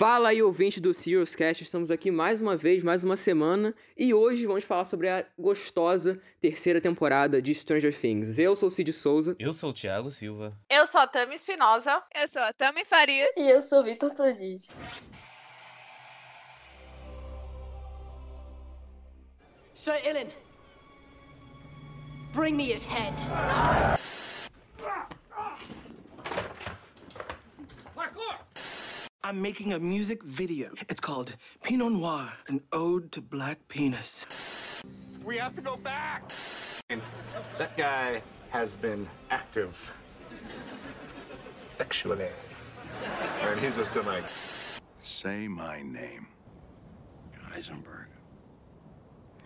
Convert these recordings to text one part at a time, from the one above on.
Fala aí, ouvinte do Serious Cast, estamos aqui mais uma vez, mais uma semana, e hoje vamos falar sobre a gostosa terceira temporada de Stranger Things. Eu sou o Cid Souza. Eu sou o Thiago Silva. Eu sou a Tami Espinosa. Eu sou a Tami Faria. E eu sou o Vitor Prodígio. Sir Ilan, bring me his head. I'm making a music video. It's called Pinot Noir, an ode to black penis. We have to go back. That guy has been active sexually. And he's just been like, Say my name. Heisenberg.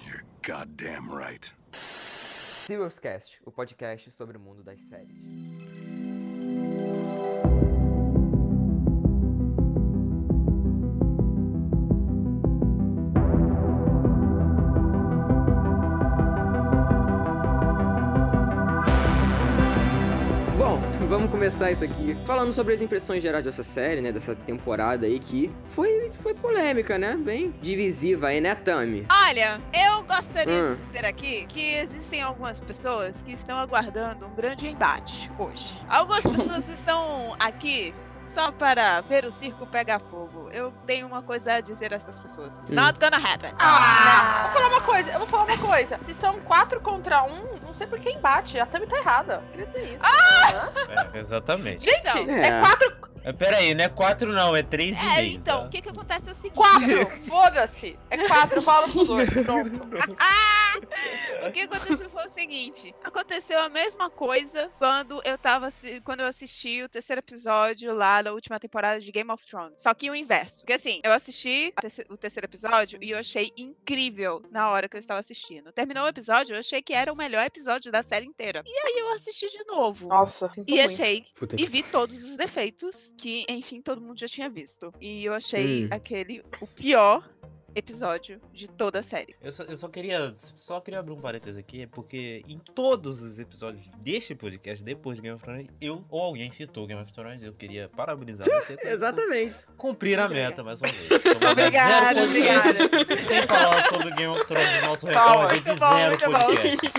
You're goddamn right. Serious Cast, o podcast sobre o mundo das séries. Começar isso aqui falando sobre as impressões gerais dessa série, né? Dessa temporada aí que foi, foi polêmica, né? Bem divisiva aí, né, Tami? Olha, eu gostaria Hum. de dizer aqui que existem algumas pessoas que estão aguardando um grande embate hoje. Algumas pessoas estão aqui só para ver o circo pegar fogo. Eu tenho uma coisa a dizer a essas pessoas. It's Hum. not gonna happen. Ah, vou falar uma coisa, eu vou falar uma coisa. Se são quatro contra um, não sei por que embate. A Tami tá errada. Eu queria dizer isso. É, exatamente. Gente, é, É. quatro. É, pera aí, não é 4 não, é 3 e É, meio. então, tá? o que que acontece é o seguinte. Quatro! Foda-se! É quatro, eu falo pros dois. Pronto. Ah! O que aconteceu foi o seguinte: aconteceu a mesma coisa quando eu tava quando eu assisti o terceiro episódio lá da última temporada de Game of Thrones. Só que o inverso. Porque assim, eu assisti o terceiro episódio e eu achei incrível na hora que eu estava assistindo. Terminou o episódio, eu achei que era o melhor episódio da série inteira. E aí eu assisti de novo. Nossa, E achei Puta e vi todos os defeitos que, enfim, todo mundo já tinha visto. E eu achei Hum. aquele o pior episódio de toda a série. Eu só, eu só queria só queria abrir um parênteses aqui, porque em todos os episódios deste podcast, depois de Game of Thrones, eu ou alguém citou Game of Thrones, eu queria parabenizar você. Exatamente. Cumprir a meta, mais uma vez. Obrigada, zero podcasts Sem falar sobre Game of Thrones, nosso recorde de zero podcasts.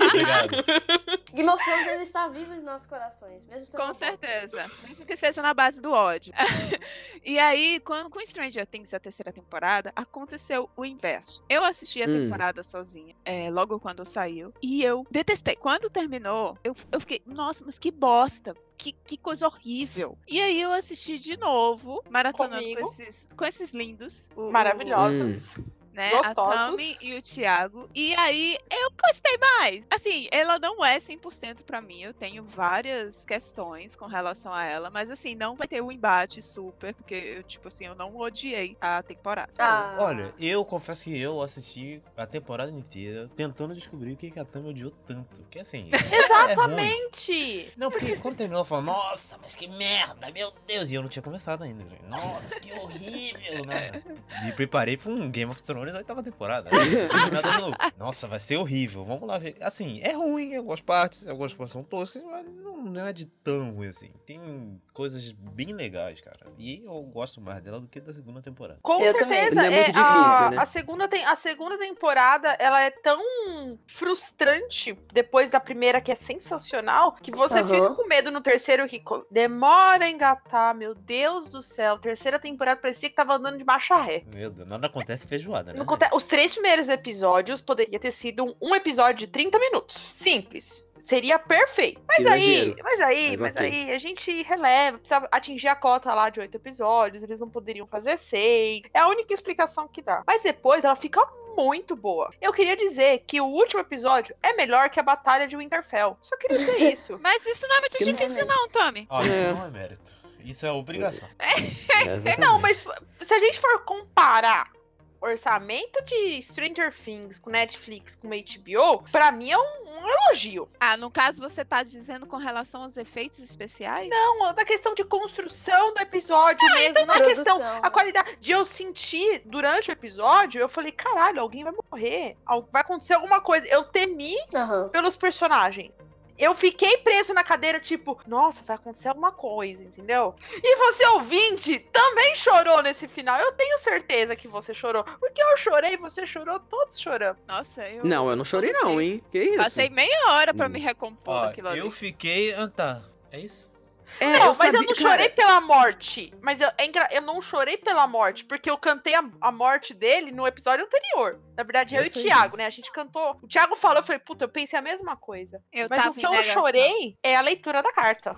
Obrigado. Game of Thrones ele está vivo em nossos corações, mesmo sendo Com certeza. Mesmo que seja na base do ódio. e aí, quando, com Stranger Things, a terceira temporada, aconteceu o inverso. Eu assisti a Hum. temporada sozinha, é, logo quando saiu, e eu detestei. Quando terminou, eu, eu fiquei, nossa, mas que bosta. Que, que coisa horrível. E aí eu assisti de novo, maratonando com esses, com esses lindos. o- o- Maravilhosos. Né? Gostosos. A Tami e o Thiago. E aí eu gostei mais. Assim, ela não é 100% pra mim. Eu tenho várias questões com relação a ela, mas assim, não vai ter um embate super, porque eu, tipo assim, eu não odiei a temporada. Ah, Olha, eu confesso que eu assisti a temporada inteira tentando descobrir o que, que a Tami odiou tanto. Que assim. é ruim. Exatamente! Não, porque quando terminou, ela falou, nossa, mas que merda, meu Deus. E eu não tinha começado ainda, gente. Nossa, que horrível, né? Me preparei pra um Game of Thrones oitava temporada. Nada de novo. Nossa, vai ser horrível. Vamos lá ver. Assim, é ruim em algumas partes, algumas partes são toscas, mas não, não é de tão ruim assim. Tem coisas bem legais, cara. E eu gosto mais dela do que da segunda temporada. Com Eu também. certeza. Ainda é muito a, difícil, né? a, segunda tem, a segunda temporada, ela é tão frustrante depois da primeira, que é sensacional, que você Aham. fica com medo no terceiro que demora a engatar. Meu Deus do céu. Terceira temporada parecia que tava andando de marcha ré. Meu Deus, nada acontece feijoada, né? Conte- Os três primeiros episódios poderia ter sido um, episódio de 30 minutos. Simples. Seria perfeito. Mas Exagero. aí, mas aí, Mas mas, ok. aí, a gente releva, precisa atingir a cota lá de oito episódios, eles não poderiam fazer seis. É a única explicação que dá. Mas depois ela fica muito boa. Eu queria dizer que o último episódio é melhor que a Batalha de Winterfell. Só queria dizer isso. Mas isso não é muito Que não- difícil, não, Tommy. Ó, isso É. não é mérito. Isso é obrigação. É. Não, mas se a gente for comparar orçamento de Stranger Things com Netflix, com HBO, pra mim é um, um elogio. Ah, no caso você tá dizendo com relação aos efeitos especiais? Não, da questão de construção do episódio mesmo, não a Produção. questão, a qualidade de eu sentir durante o episódio, eu falei, caralho, alguém vai morrer, vai acontecer alguma coisa. Eu temi Aham. pelos personagens. Eu fiquei preso na cadeira, tipo, nossa, vai acontecer alguma coisa, entendeu? E você, ouvinte, também chorou nesse final. Eu tenho certeza que você chorou. Porque eu chorei, você chorou, todos choramos. Nossa, eu. Não, eu não chorei não, hein? Que isso? Passei meia hora pra Hum. me recompor Ó, daquilo ali. eu fiquei. Ah, tá. É isso? É, não, mas sabia- eu não cara, chorei pela morte. Mas eu, é engra- eu não chorei pela morte, porque eu cantei a, a morte dele no episódio anterior. Na verdade, eu, Eu e o Thiago, disso. né? A gente cantou. O Thiago falou, eu falei, puta, eu pensei a mesma coisa. Eu Mas tava o que eu negação. chorei é a leitura da carta.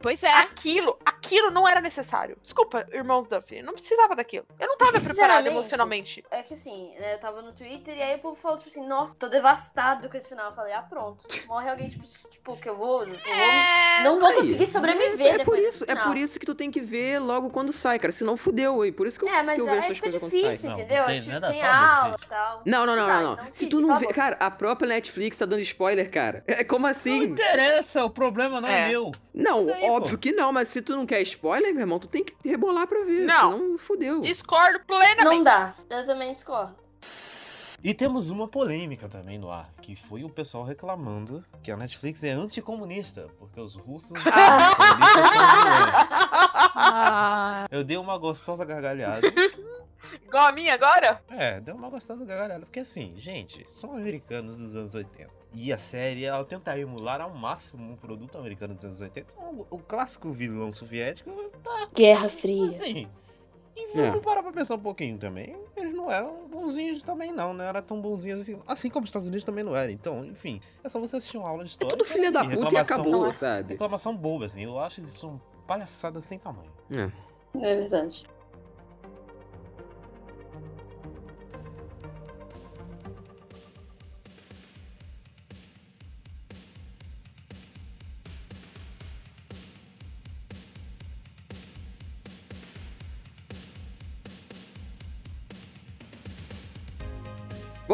Pois é. Aquilo, aquilo não era necessário. Desculpa, irmãos Duffy, não precisava daquilo. Eu não tava preparada Sinceramente, emocionalmente. É que assim, né, eu tava no Twitter e aí o povo falou, tipo assim, nossa, tô devastado com esse final. Eu falei, ah, pronto. Morre alguém, tipo, tipo que eu vou. eu vou- É, não vou aí. conseguir sobreviver É por depois isso, é por isso que tu tem que ver logo quando sai, cara. Senão fudeu, aí. Por isso que eu, É, mas que eu é, vejo essas fica coisas quando difícil, sai. Não, entendeu? tem tipo, nada, tem aula e tal. Não, não, não, Tá, não, não. então, Se tu não por vê. Cara, a própria Netflix tá dando spoiler, cara. É como Não assim? interessa, o problema não é, É. meu. Não, E aí, óbvio pô? que não, mas se tu não quer spoiler, meu irmão, tu tem que rebolar pra ver. Não. Senão fudeu. Discordo plenamente. Não dá. Eu também discordo. E temos uma polêmica também no ar, que foi o pessoal reclamando que a Netflix é anticomunista, porque os russos Ah. comunistas são. Ah, Eu dei uma gostosa gargalhada. Igual a minha agora? É, deu uma gostosa gargalhada. Porque assim, gente, são americanos dos anos 80. E a série, ela tenta emular ao máximo um produto americano dos anos 80. Então, o clássico vilão soviético tá Guerra Fria. assim. E vamos parar pra pensar um pouquinho também. Eles não eram bonzinhos também, não. Não era tão bonzinhos assim. Assim como os Estados Unidos também não eram. Então, enfim, é só você assistir uma aula de É história. tudo filha da puta e acabou, sabe? Reclamação boba, assim. Eu acho que isso são palhaçadas sem tamanho. É. É verdade.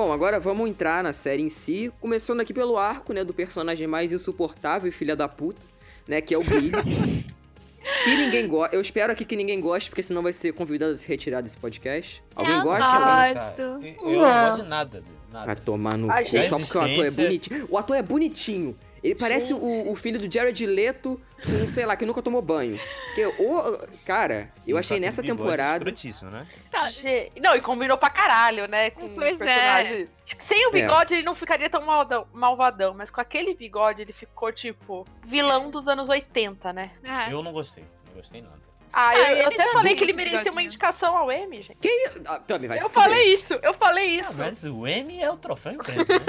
Bom, agora vamos entrar na série em si, começando aqui pelo arco, né, do personagem mais insuportável e filha da puta, né, que é o Billy. que ninguém gosta. Eu espero aqui que ninguém goste, porque senão vai ser convidado a se retirar desse podcast. Alguém Eu gosta? gosto. Gosto. Eu Não. gosto de nada. Vai Nada. tomar no cu, só porque o ator é bonitinho. O ator é bonitinho. Ele parece o, o filho do Jared Leto, com, sei lá, que nunca tomou banho. Porque, o, cara, eu achei aquele nessa bigode temporada... né? tá. Não, e combinou pra caralho, né? Com Pois o é. personagem. Sem o bigode, ele não ficaria tão maldão- malvadão, mas com aquele bigode, ele ficou, tipo, vilão dos anos 80, né? É. Eu não gostei. Não gostei nada. Ah, Ah, eu, eu até falei que ele merecia uma indicação ao Emmy, gente. Ah, Tami, vai eu se fuder. falei isso, eu falei isso. Ah, mas o M é o troféu imprensa, né?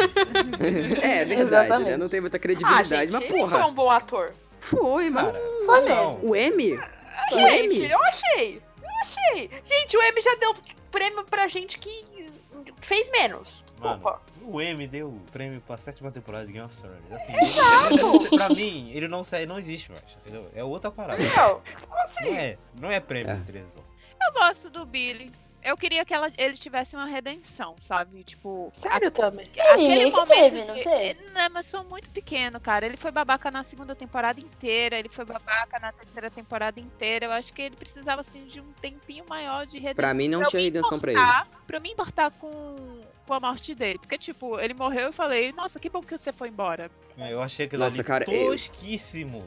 é, verdade, Exatamente. né? Não tem muita ah, credibilidade, gente, mas ele porra. foi um bom ator. Foi. Cara, Foi não. mesmo. O M? O Gente, M? eu achei. Eu achei. Gente, o Emmy já deu prêmio pra gente que fez menos. Mano, Desculpa. o M deu o prêmio pra sétima temporada de Game of Thrones. Assim, ele, ele pra mim, ele não, sai- não existe mais, entendeu? É outra parada. Não, Não é, não é prêmio É. de televisão. Eu gosto do Billy. Eu queria que ela, ele tivesse uma redenção, sabe? Tipo, sério também. aquele momento teve, não teve? Não, mas foi muito pequeno, cara. Ele foi babaca na segunda temporada inteira, ele foi babaca na terceira temporada inteira. Eu acho que ele precisava, assim, de um tempinho maior de redenção. Pra mim não eu tinha redenção pra ele. importar- Pra me importar com, com a morte dele. Porque, tipo, ele morreu e eu falei, nossa, que bom que você foi embora. Eu achei aquilo Nossa, ali cara, eu- tosquíssimo.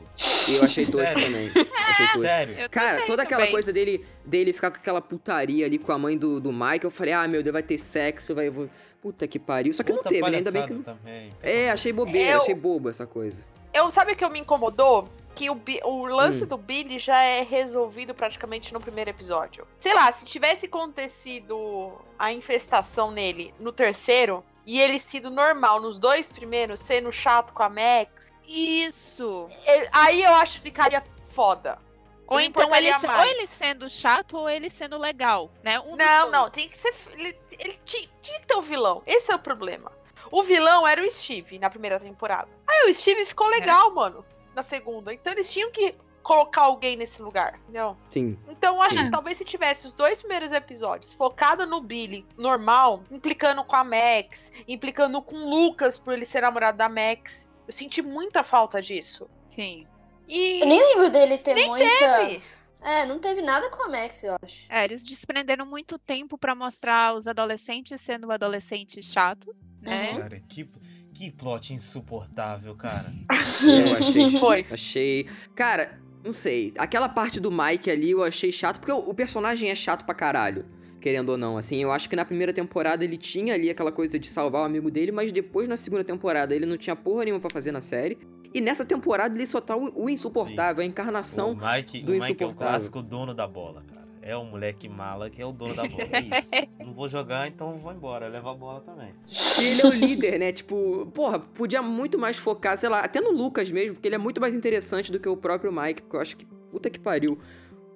E eu achei tosco também. Achei tosco. Sério. Eu Cara, toda aquela também. coisa dele, dele ficar com aquela putaria ali com a mãe do, do Mike, eu falei, ah, meu Deus, vai ter sexo, vai. vou- Puta que pariu. Só que Outra não teve, né? Ainda bem que. também. É, achei bobeira, Eu- achei bobo essa coisa. Eu sabe o que eu me incomodou? Que o, o lance Hum. do Billy já é resolvido praticamente no primeiro episódio. Sei lá, se tivesse acontecido a infestação nele no terceiro e ele sido normal nos dois primeiros, sendo chato com a Max, Isso! ele- aí eu acho que ficaria foda. Ou então ele, importaria se- ou ele sendo chato ou ele sendo legal, né? Um Não, não, tem que ser. Ele, ele tinha, tinha que ter o vilão. Esse é o problema. O vilão era o Steve na primeira temporada. Aí o Steve ficou legal, mano, na segunda. Então eles tinham que colocar alguém nesse lugar, entendeu? Sim. Então, acho Sim. que talvez se tivesse os dois primeiros episódios focado no Billy normal, implicando com a Max, implicando com o Lucas por ele ser namorado da Max. Eu senti muita falta disso. Sim. E. Eu nem lembro dele ter muita. teve. É, não teve nada com a Max, eu acho. É, eles desprenderam muito tempo pra mostrar os adolescentes sendo adolescentes chatos, né? Uhum. Cara, que, que plot insuportável, cara. Eu achei. Foi. Achei. Cara, Não sei. Aquela parte do Mike ali eu achei chato, porque o, personagem é chato pra caralho. Querendo ou não, assim, eu acho que na primeira temporada ele tinha ali aquela coisa de salvar o amigo dele, mas depois na segunda temporada ele não tinha porra nenhuma pra fazer na série. E nessa temporada ele só tá o, o insuportável, a encarnação O Mike, do o Mike é o insuportável. clássico dono da bola, cara. É o moleque mala que é o dono da bola. É isso. Não vou jogar, então vou embora. Leva a bola também. Ele é o líder, né? Tipo, porra, podia muito mais focar, sei lá, até no Lucas mesmo, porque ele é muito mais interessante do que o próprio Mike, porque eu acho que puta que pariu.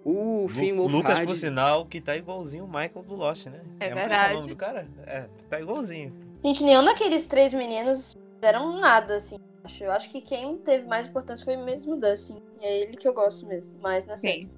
O Finn Lu- Lucas, Wolfhard- por sinal, que tá igualzinho o Michael do Lost, né? É Michael verdade. o nome do cara? É, tá igualzinho. Gente, nenhum daqueles três meninos fizeram nada, assim. Eu acho que quem teve mais importância foi mesmo o Dustin. E é ele que eu gosto mesmo, mais na série. Sim.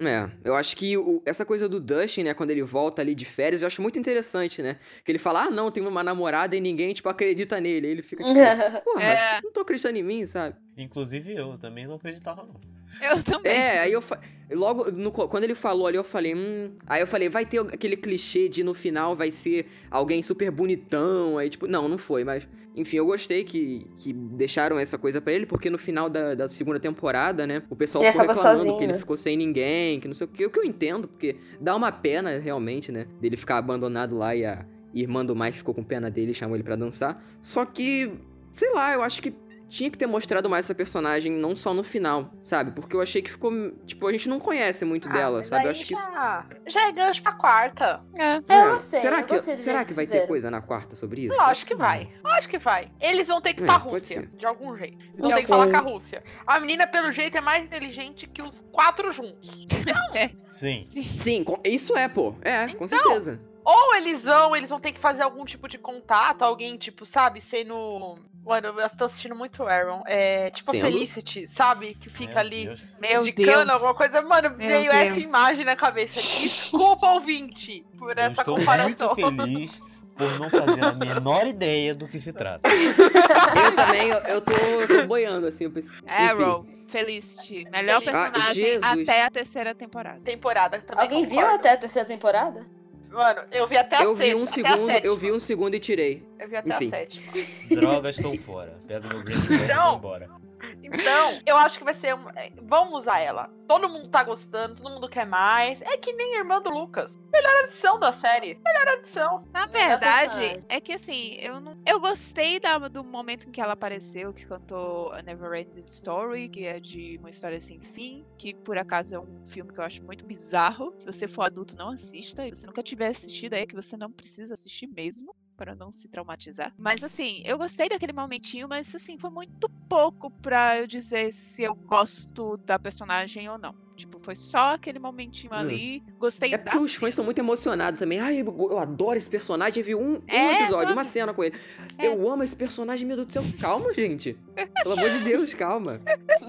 É, eu acho que o- essa coisa do Dustin, né, quando ele volta ali de férias, eu acho muito interessante, né? Que ele fala, ah, não, tem uma namorada e ninguém, tipo, acredita nele. Aí ele fica, tipo, porra, É. mas não tô acreditando em mim, sabe? Inclusive eu também não acreditava, não. Eu também. É, aí eu fa... logo no quando ele falou ali, eu falei, hum, aí eu falei, vai ter aquele clichê de no final vai ser alguém super bonitão, aí tipo, não, não foi, mas enfim, eu gostei que, que deixaram essa coisa pra ele, porque no final da, da segunda temporada, né, o pessoal Ele ficou reclamando sozinho, que ele né? ficou sem ninguém, que não sei o que, o que eu entendo, porque dá uma pena realmente, né, dele ficar abandonado lá e a irmã do Mike ficou com pena dele e chamou ele pra dançar. Só que, sei lá, eu acho que tinha que ter mostrado mais essa personagem, não só no final, sabe? Porque eu achei que ficou. Tipo, a gente não conhece muito Ah, dela, mas sabe? Eu acho que. isso- já, já é gancho pra quarta. É. Eu É, gostei, será eu que, gostei do será jeito que vai ter coisa na quarta sobre isso? Eu acho que vai. Eu acho que vai. Eles vão ter que ir É, pra Rússia, de algum jeito. Eles Não vão ter que sei. falar com a Rússia. A menina, pelo jeito, é mais inteligente que os quatro juntos. Sim. Sim, com- isso é, pô. É, com Então, certeza. Ou eles vão, eles vão ter que fazer algum tipo de contato, alguém, tipo, sabe, sendo. Mano, eu tô assistindo muito Aaron. É, tipo a Sendo? Felicity, sabe? Que fica Meu ali Deus. Meu indicando Deus. alguma coisa. Mano, Meu veio Deus. essa imagem na cabeça. Desculpa, ouvinte, por Eu essa estou comparação. muito feliz por não fazer a menor ideia do que se trata. Eu também, eu, eu tô, tô boiando, assim. Eu pensei, enfim. Arrow, Felicity. Melhor Ah, personagem Jesus. até a terceira temporada. Temporada também. Alguém viu concordo. até a terceira temporada? Mano, eu vi até a Eu vi sexta, um segundo, eu vi um segundo e tirei. Eu vi até enfim. a sétima. Drogas, estou fora. Pego meu Game Pass e vou embora. Então, eu acho que vai ser. Um... é, Vamos usar ela. Todo mundo tá gostando, todo mundo quer mais. É que nem a irmã do Lucas. Melhor adição da série. Melhor adição. Na verdade, é que assim, eu não. Eu gostei da- do momento em que ela apareceu, que cantou A Never Ending Story, que é de uma história sem fim, que por acaso é um filme que eu acho muito bizarro. Se você for adulto, não assista. Se você nunca tiver assistido, é que você não precisa assistir mesmo. Para não se traumatizar. Mas assim, eu gostei daquele momentinho, mas assim, foi muito pouco pra eu dizer se eu gosto da personagem ou não. Tipo, foi só aquele momentinho Hum. ali. Gostei É da porque os fãs são muito emocionados também. Ai, eu, eu adoro esse personagem. Eu vi um, um É, episódio, uma cena com ele. É. Eu amo esse personagem, meu Deus do céu. Calma, gente. Pelo amor de Deus, calma.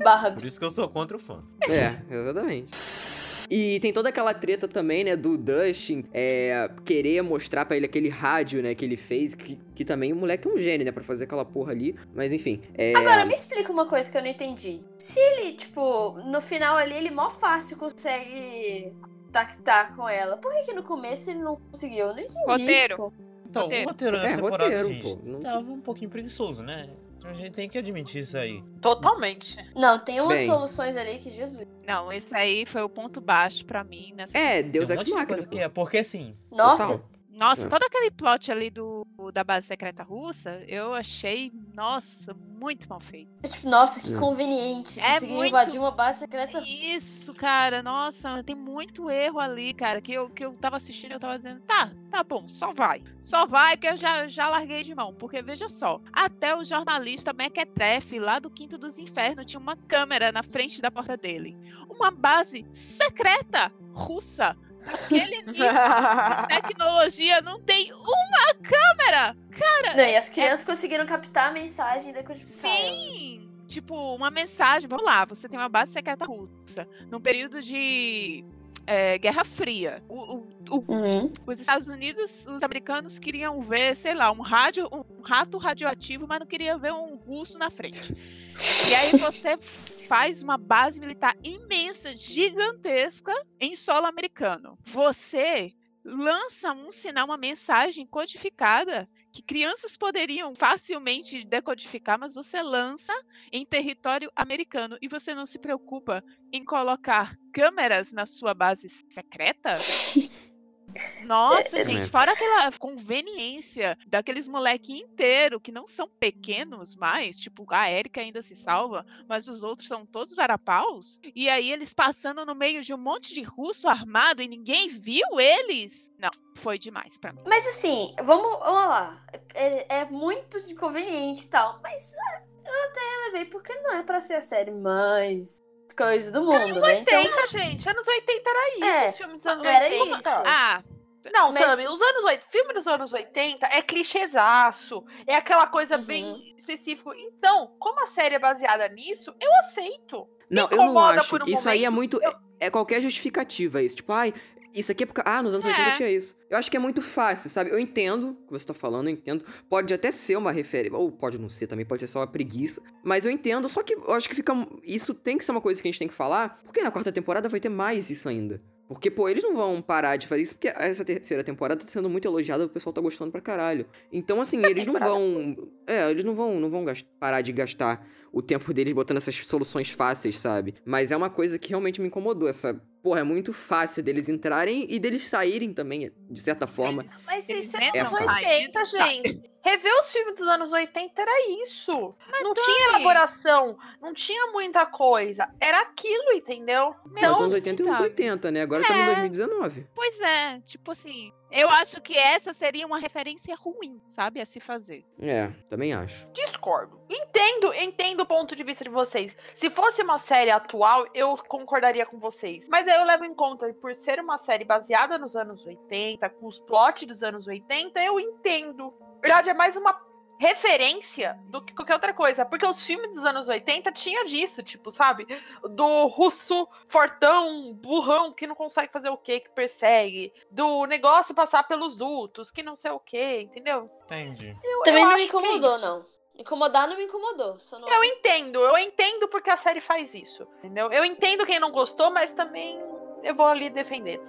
Barra. Por isso que eu sou contra o fã. É, exatamente. E tem toda aquela treta também, né, do Dustin é, querer mostrar pra ele aquele rádio, né, que ele fez, que, que também o moleque é um gênio, né, pra fazer aquela porra ali. Mas enfim, é... Agora, me explica uma coisa que eu não entendi. Se ele, tipo, no final ali, ele mó fácil consegue contactar com ela, por que, que no começo ele não conseguiu? Eu não entendi. Roteiro. tipo. Então, Roteiro. o roteiro dessa É, temporada, roteiro, gente, pô, não- tava um pouquinho preguiçoso, né? A gente tem que admitir isso aí. Totalmente. Não, tem umas Bem. soluções ali que Jesus. Não, esse aí foi o ponto baixo pra mim nessa É, Deus tem um Ex Machina. coisa que é. Porque assim, Nossa, Total. Nossa, É. todo aquele plot ali do da base secreta russa, eu achei, nossa, muito mal feito. tipo, nossa, que Hum. conveniente. É Conseguiu muito- invadir uma base secreta. Isso, cara, nossa, tem muito erro ali, cara, que eu, que eu tava assistindo e eu tava dizendo, tá, tá bom, só vai. Só vai, porque eu já, já larguei de mão. Porque, veja só, até o jornalista Mequetrefe, lá do Quinto dos Infernos, tinha uma câmera na frente da porta dele. Uma base secreta russa. Aquele nível de tecnologia não tem uma câmera! Não, e as crianças conseguiram captar a mensagem e decodificar ela. Sim! Tipo, uma mensagem. Vamos lá, você tem uma base secreta russa. Num período de é, Guerra Fria. O- o- o- Uhum. os Estados Unidos, os americanos queriam ver, sei lá, um rádio, um rato radioativo, mas não queria ver um russo na frente. E aí você faz uma base militar imensa, gigantesca, em solo americano. Você lança um sinal, uma mensagem codificada que crianças poderiam facilmente decodificar, mas você lança em território americano e você não se preocupa em colocar câmeras na sua base secreta? Nossa, É, gente, é. fora aquela conveniência daqueles moleque inteiro que não são pequenos mais, tipo, a Erika ainda se salva, mas os outros são todos varapaus. E aí eles passando no meio de um monte de russo armado e ninguém viu eles. Não, foi demais pra mim. Mas assim, vamos, vamos lá. É, é muito conveniente e tal, mas eu até levei porque não é pra ser a série mais coisa do mundo, né? Então, 80, gente. Anos 80 era isso. É, os filmes dos anos era 80. isso. Ah, Não, Mas- Tami, os anos 80, filme dos anos 80 é clichêzaço, é aquela coisa Uhum. bem específica. Então, como a série é baseada nisso, eu aceito. Não, eu não acho. por um Isso aí é momento, muito. É, é qualquer justificativa isso. Tipo, ai, isso aqui é porque. Ah, nos anos É. 80 tinha isso. Eu acho que é muito fácil, sabe? Eu entendo o que você tá falando, eu entendo. Pode até ser uma referência. Ou pode não ser também, pode ser só uma preguiça. Mas eu entendo, só que eu acho que fica. Isso tem que ser uma coisa que a gente tem que falar, porque na quarta temporada vai ter mais isso ainda. Porque, pô, eles não vão parar de fazer isso, porque essa terceira temporada tá sendo muito elogiada, o pessoal tá gostando pra caralho. Então, assim, eles não vão. É, eles não vão, não vão parar de gastar o tempo deles botando essas soluções fáceis, sabe? Mas é uma coisa que realmente me incomodou. Essa. Porra, é muito fácil deles entrarem e deles saírem também, de certa forma. Mas Eles isso é anos saem, 80, tá. gente. Rever os filmes dos anos 80 era isso. não tinha elaboração, não tinha muita coisa. Era aquilo, entendeu? Mas Então, anos 80 e anos sabe? 80, né? Agora estamos em É. 2019. pois é, tipo assim, eu acho que essa seria uma referência ruim, sabe, a se fazer. É, também acho. discordo. Entendo, entendo o ponto de vista de vocês. Se fosse uma série atual, eu concordaria com vocês. Mas aí eu levo em conta, por ser uma série baseada nos anos 80, com os plots dos anos 80, eu entendo. Na verdade, é mais uma referência do que qualquer outra coisa. Porque os filmes dos anos 80 tinha disso, tipo, sabe? Do russo fortão, burrão, que não consegue fazer o que, que persegue. Do negócio passar pelos dutos, que não sei o que, entendeu? Entendi. Eu- também eu não me é incomodou, isso. não. Incomodar não me incomodou. Só não... Eu entendo, eu entendo porque a série faz isso, entendeu? Eu entendo quem não gostou, mas também eu vou ali defender.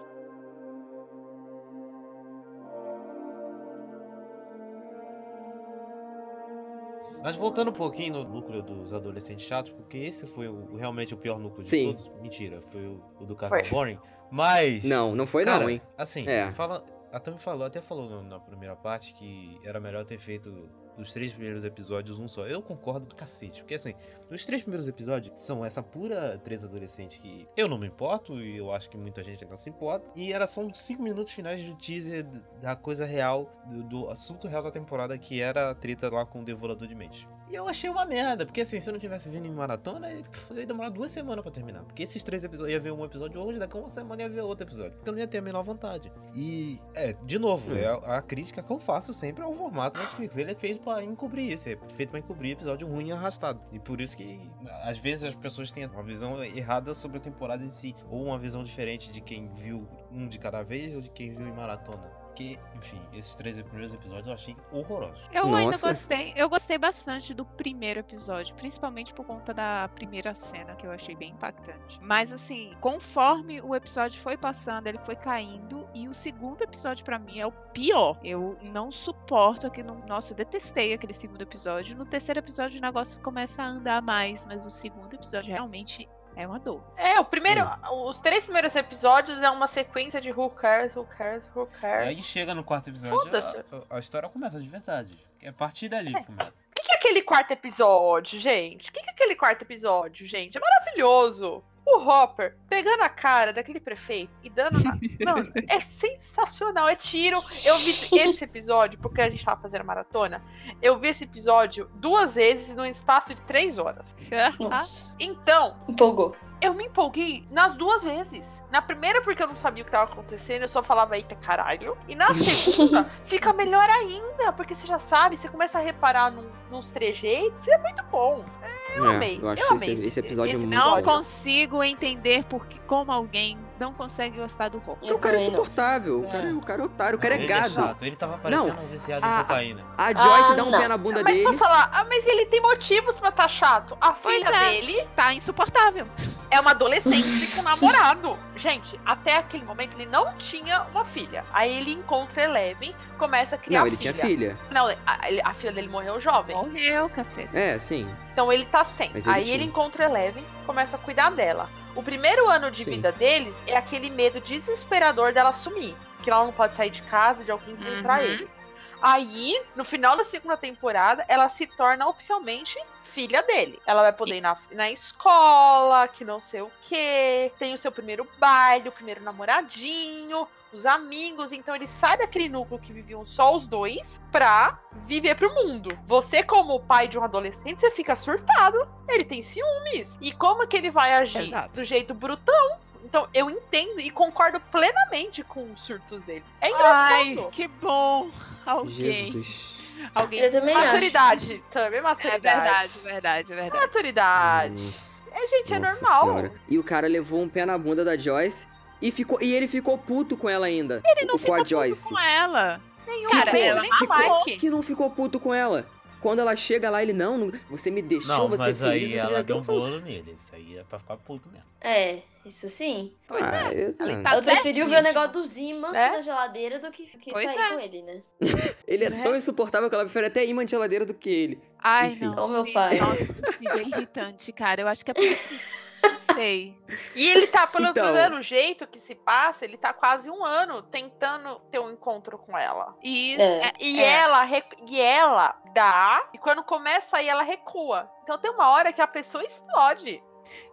Mas voltando um pouquinho no núcleo dos adolescentes chatos, porque esse foi o- realmente o pior núcleo de Sim. todos. Mentira, foi o, o do Casal Foi. Boring. Mas. Não, não foi cara, não, hein? Assim, É. fala, a Tami falou, até falou no- na primeira parte que era melhor ter feito dos três primeiros episódios um só. Eu concordo do cacete, porque assim, os três primeiros episódios são essa pura treta adolescente que eu não me importo e eu acho que muita gente não se importa. E era só uns cinco minutos finais de teaser da coisa real, do, do assunto real da temporada, que era a treta lá com o Devorador de Mente. E eu achei uma merda, porque assim, se eu não tivesse vindo em maratona, ia demorar duas semanas pra terminar. Porque esses três episódios, ia ver um episódio hoje, daqui a uma semana ia ver outro episódio. Porque eu não ia ter a menor vontade. E, é, de novo, Hum. é a, a crítica que eu faço sempre ao formato Netflix. Ele é feito pra encobrir isso, é feito pra encobrir episódio ruim e arrastado. E por isso que, às vezes, as pessoas têm uma visão errada sobre a temporada em si. Ou uma visão diferente de quem viu um de cada vez ou de quem viu em maratona. Porque, enfim, esses três primeiros episódios eu achei horrorosos. Eu ainda Nossa. gostei, eu gostei bastante do primeiro episódio, principalmente por conta da primeira cena que eu achei bem impactante. Mas assim, conforme o episódio foi passando, ele foi caindo e o segundo episódio pra mim é o pior. Eu não suporto aquele, nossa, eu detestei aquele segundo episódio. No terceiro episódio o negócio começa a andar mais, mas o segundo episódio realmente é uma dor. É, o primeiro, os três primeiros episódios é uma sequência de who cares, who cares, who E cares. aí chega no quarto episódio, a- a história começa de verdade. É a partir dali que começa. O que, que é aquele quarto episódio, gente? O que, que é aquele quarto episódio, gente? É maravilhoso. O Hopper pegando a cara daquele prefeito e dando na. Mano, é sensacional. É tiro. Eu vi esse episódio, porque a gente tava fazendo maratona. Eu vi esse episódio duas vezes num espaço de três horas. Nossa, Então, empolgou. Eu me empolguei nas duas vezes. Na primeira, porque eu não sabia o que tava acontecendo, eu só falava, eita caralho. E na segunda, fica melhor ainda, porque você já sabe, você começa a reparar num- nos trejeitos, e é muito bom. Eu É, amei. eu acho eu esse- amei esse episódio esse muito Não Olha. consigo entender porque como alguém não consegue gostar do Hulk. o cara é insuportável. O cara, É. o cara é otário, o cara é ele gado. chato. Ele tava parecendo Não, um viciado a- em cocaína. A Joyce Ah, dá um não. pé na bunda Mas dele. posso falar, ah, mas ele tem motivos pra tá chato. A Pois filha é. dele Tá insuportável. é uma adolescente com um namorado. Gente, até aquele momento ele não tinha uma filha. Aí ele encontra Eleven, começa a criar Não, ele filha. tinha filha. Não, a, ele- a filha dele morreu jovem. Morreu, cacete. É, sim. Então ele tá sem. Mas ele Aí tinha. ele encontra Eleven, começa a cuidar dela. O primeiro ano de Sim. vida deles é aquele medo desesperador dela sumir. Que ela não pode sair de casa, de alguém vir pra Uhum. ele. Aí, no final da segunda temporada, ela se torna oficialmente filha dele. Ela vai poder ir na, na escola, que não sei o quê. Tem o seu primeiro baile, o primeiro namoradinho, os amigos. Então ele sai daquele núcleo que viviam só os dois pra viver pro mundo. Você, como pai de um adolescente, você fica surtado. Ele tem ciúmes. E como que ele vai agir? Exato. Do jeito brutão. Então, eu entendo e concordo plenamente com os surtos dele. É engraçado. Ai, que bom. Alguém. Jesus. Alguém. Eu também acho. Maturidade, também É maturidade. verdade, verdade, é verdade. Maturidade. Nossa. É, gente, é Nossa normal. Senhora. E o cara levou um pé na bunda da Joyce e ficou e ele ficou puto com ela ainda. Ele não ficou puto Joyce. com ela. Nenhum, Cara, ficou, ela nem com ficou-. Que não ficou puto com ela. Quando ela chega lá, ele não, não- você me deixou, Não, você mas feliz, aí ela deu um bolo nele. Isso aí é pra ficar puto mesmo. É, isso sim. Pois Ah, é. Ele tá eu preferiu ver o negócio do Zima É? na geladeira do que, que Pois sair é. com ele, né? Ele é Né? tão insuportável que ela prefere até imã de geladeira do que ele. Ai, Enfim. não. Ô, meu pai. Nossa, é irritante, cara. Eu acho que é por isso sei. E ele tá, pelo, Então. pelo jeito que se passa, ele tá quase um ano tentando ter um encontro com ela. E isso É. é- E é. ela rec- e ela dá, e quando começa aí, ela recua. Então tem uma hora que a pessoa explode.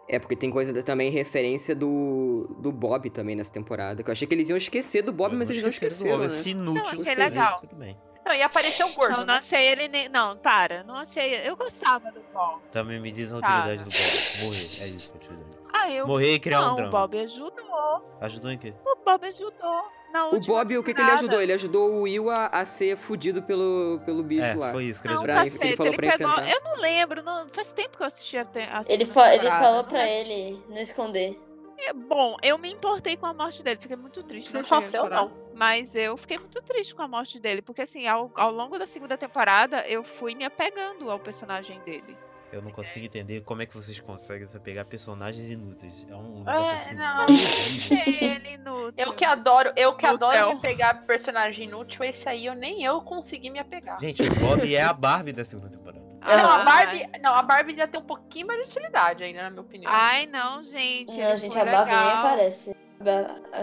É, porque tem coisa da- também referência do, do Bob também nessa temporada. Que eu achei que eles iam esquecer do Bob, mas eles não esqueceram, né? Esse inútil. Não, achei legal. Tudo bem. Não, e apareceu o gordo. Não, não né? achei ele nem. Não, para. Não achei. Eu gostava do Bob. Também me diz a Tá. utilidade do Bob. Morrer. É isso a utilidade. Ah, eu. Morrer e criar não, um o drama. Bob ajudou. Ajudou em quê? O Bob ajudou. Na O Bob, o que, que ele ajudou? Ele ajudou o Will a, a ser fudido pelo, pelo bicho É, lá. foi isso que ele Não, Pra- que ele falou ele pra pegou. enfrentar. Eu não lembro, não, faz tempo que eu assisti a, te- a Ele, fa ele falou não pra assisti. ele não esconder. É, Bom, eu me importei com a morte dele, fiquei muito triste. Não Não, a eu, não. Mas eu fiquei muito triste com a morte dele, porque assim, ao, ao longo da segunda temporada, eu fui me apegando ao personagem dele. Eu não consigo entender como é que vocês conseguem se pegar personagens inúteis. É um negócio É, assim. não. horrível. Ele inútil. Eu que adoro, eu que adoro me pegar personagem inútil, esse aí eu nem eu consegui me apegar. Gente, o Bob é a Barbie da segunda temporada. Não, a Ai. Barbie, não, a Barbie já tem um pouquinho mais de utilidade ainda, na minha opinião. Ai, não, gente. Não, ele gente, a Barbie nem legal. aparece.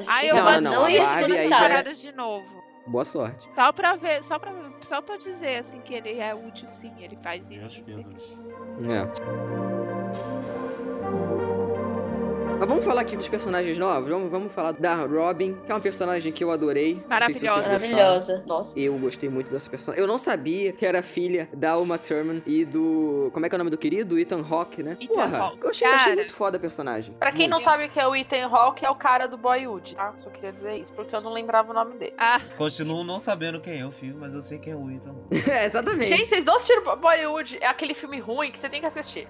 Ai, eu Não, vou não, já é- de novo. Boa sorte. Só pra ver, só pra, só pra dizer assim que ele é útil sim, ele faz isso. Isso, pesos. É. Mas vamos falar aqui dos personagens novos? Vamos, vamos falar da Robin, que é uma personagem que eu adorei. Não sei se Maravilhosa. Maravilhosa. Nossa. Eu gostei muito dessa personagem. Eu não sabia que era filha da Uma Thurman e do. Como é que é o nome do querido? Ethan Hawke, né? Ethan Porra, Hawke. eu achei, achei Cara. muito foda a personagem. Pra quem não Muito. sabe o que é o Ethan Hawke, é o cara do Boyhood, tá? Só queria dizer isso, porque eu não lembrava o nome dele. Ah, Continuo não sabendo quem é o filme, mas eu sei quem é o Ethan. é, exatamente. Gente, vocês não assistiram Boyhood? É aquele filme ruim que você tem que assistir.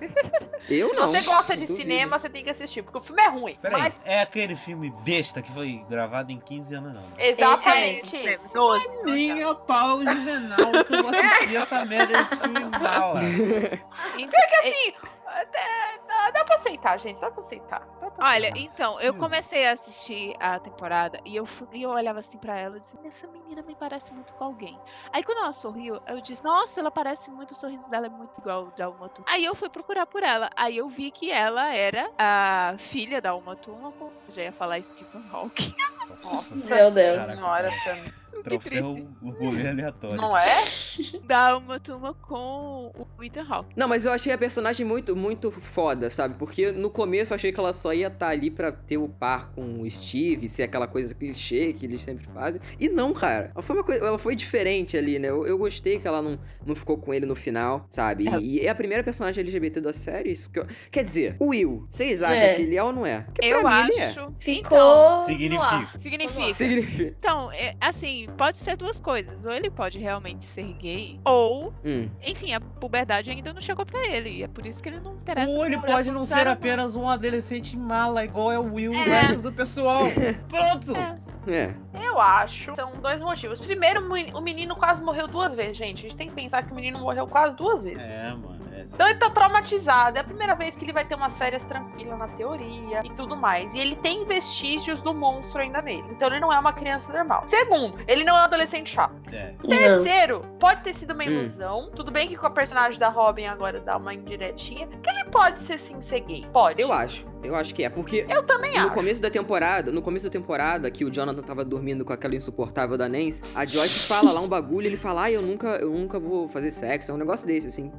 eu Se não. você gosta de duvido. cinema, você tem que assistir, porque o filme é ruim. Peraí, Mas, é aquele filme besta que foi gravado em 15 anos, não. né? exatamente é, isso. 12. Minha pau juvenal que eu vou assistir essa merda desse filme mala. Assim, até- dá, dá pra aceitar, gente, dá pra aceitar. Dá pra Olha, Nossa então, eu comecei a assistir a temporada e eu, fui- e eu olhava assim pra ela e disse, essa menina me parece muito com alguém. Aí quando ela sorriu, eu disse, nossa, ela parece muito, o sorriso dela é muito igual ao da Uma Turma. Aí eu fui procurar por ela. Aí eu vi que ela era a filha da Uma Turma, com- já ia falar Stephen Hawking. Nossa, Meu Deus. Senhora, também. Troféu orgulho aleatório. Não é? Da Uma Turma com o Ethan Hawke. Não, mas eu achei a personagem muito, muito foda, sabe? Porque no começo eu achei que ela só ia estar ali pra ter o par com o Steve, ser aquela coisa clichê que eles sempre fazem. E não, cara. Ela foi uma coisa, ela foi diferente ali, né? Eu, eu gostei que ela não, não ficou com ele no final, sabe? É. E, e é a primeira personagem LGBT da série, isso que eu... Quer dizer, o Will, vocês acham É. que ele é ou não é? Porque Eu pra mim ele é. acho. Ficou. Então, Significa. significa. Significa. Então, é, assim, pode ser duas coisas. Ou ele pode realmente ser gay, ou Hum. enfim, a puberdade liberdade ainda não chegou pra ele. E é por isso que ele não interessa. Ou ele pode não ser apenas um adolescente mala, igual é o Will e o É. resto do pessoal. Pronto! É. Eu acho. São dois motivos. Primeiro, o menino quase morreu duas vezes, gente. A gente tem que pensar que o menino morreu quase duas vezes. É, mano. É, Então ele tá traumatizado. É a primeira vez que ele vai ter umas férias tranquilas na teoria e tudo mais. E ele tem vestígios do monstro ainda nele. Então ele não é uma criança normal. Segundo, ele não é um adolescente chato. é. Terceiro, pode ter sido uma Hum. ilusão. Tudo bem que com a personagem da Robin agora dá uma indiretinha. Que ele pode ser sim ser gay. Pode. Eu acho. Eu acho que é. Porque Eu também no acho. começo da temporada, no começo da temporada, que o Jonathan tava dormindo com aquela insuportável da Nancy, a Joyce fala lá um bagulho, ele fala, ah, eu nunca, eu nunca vou fazer sexo, é um negócio desse, assim.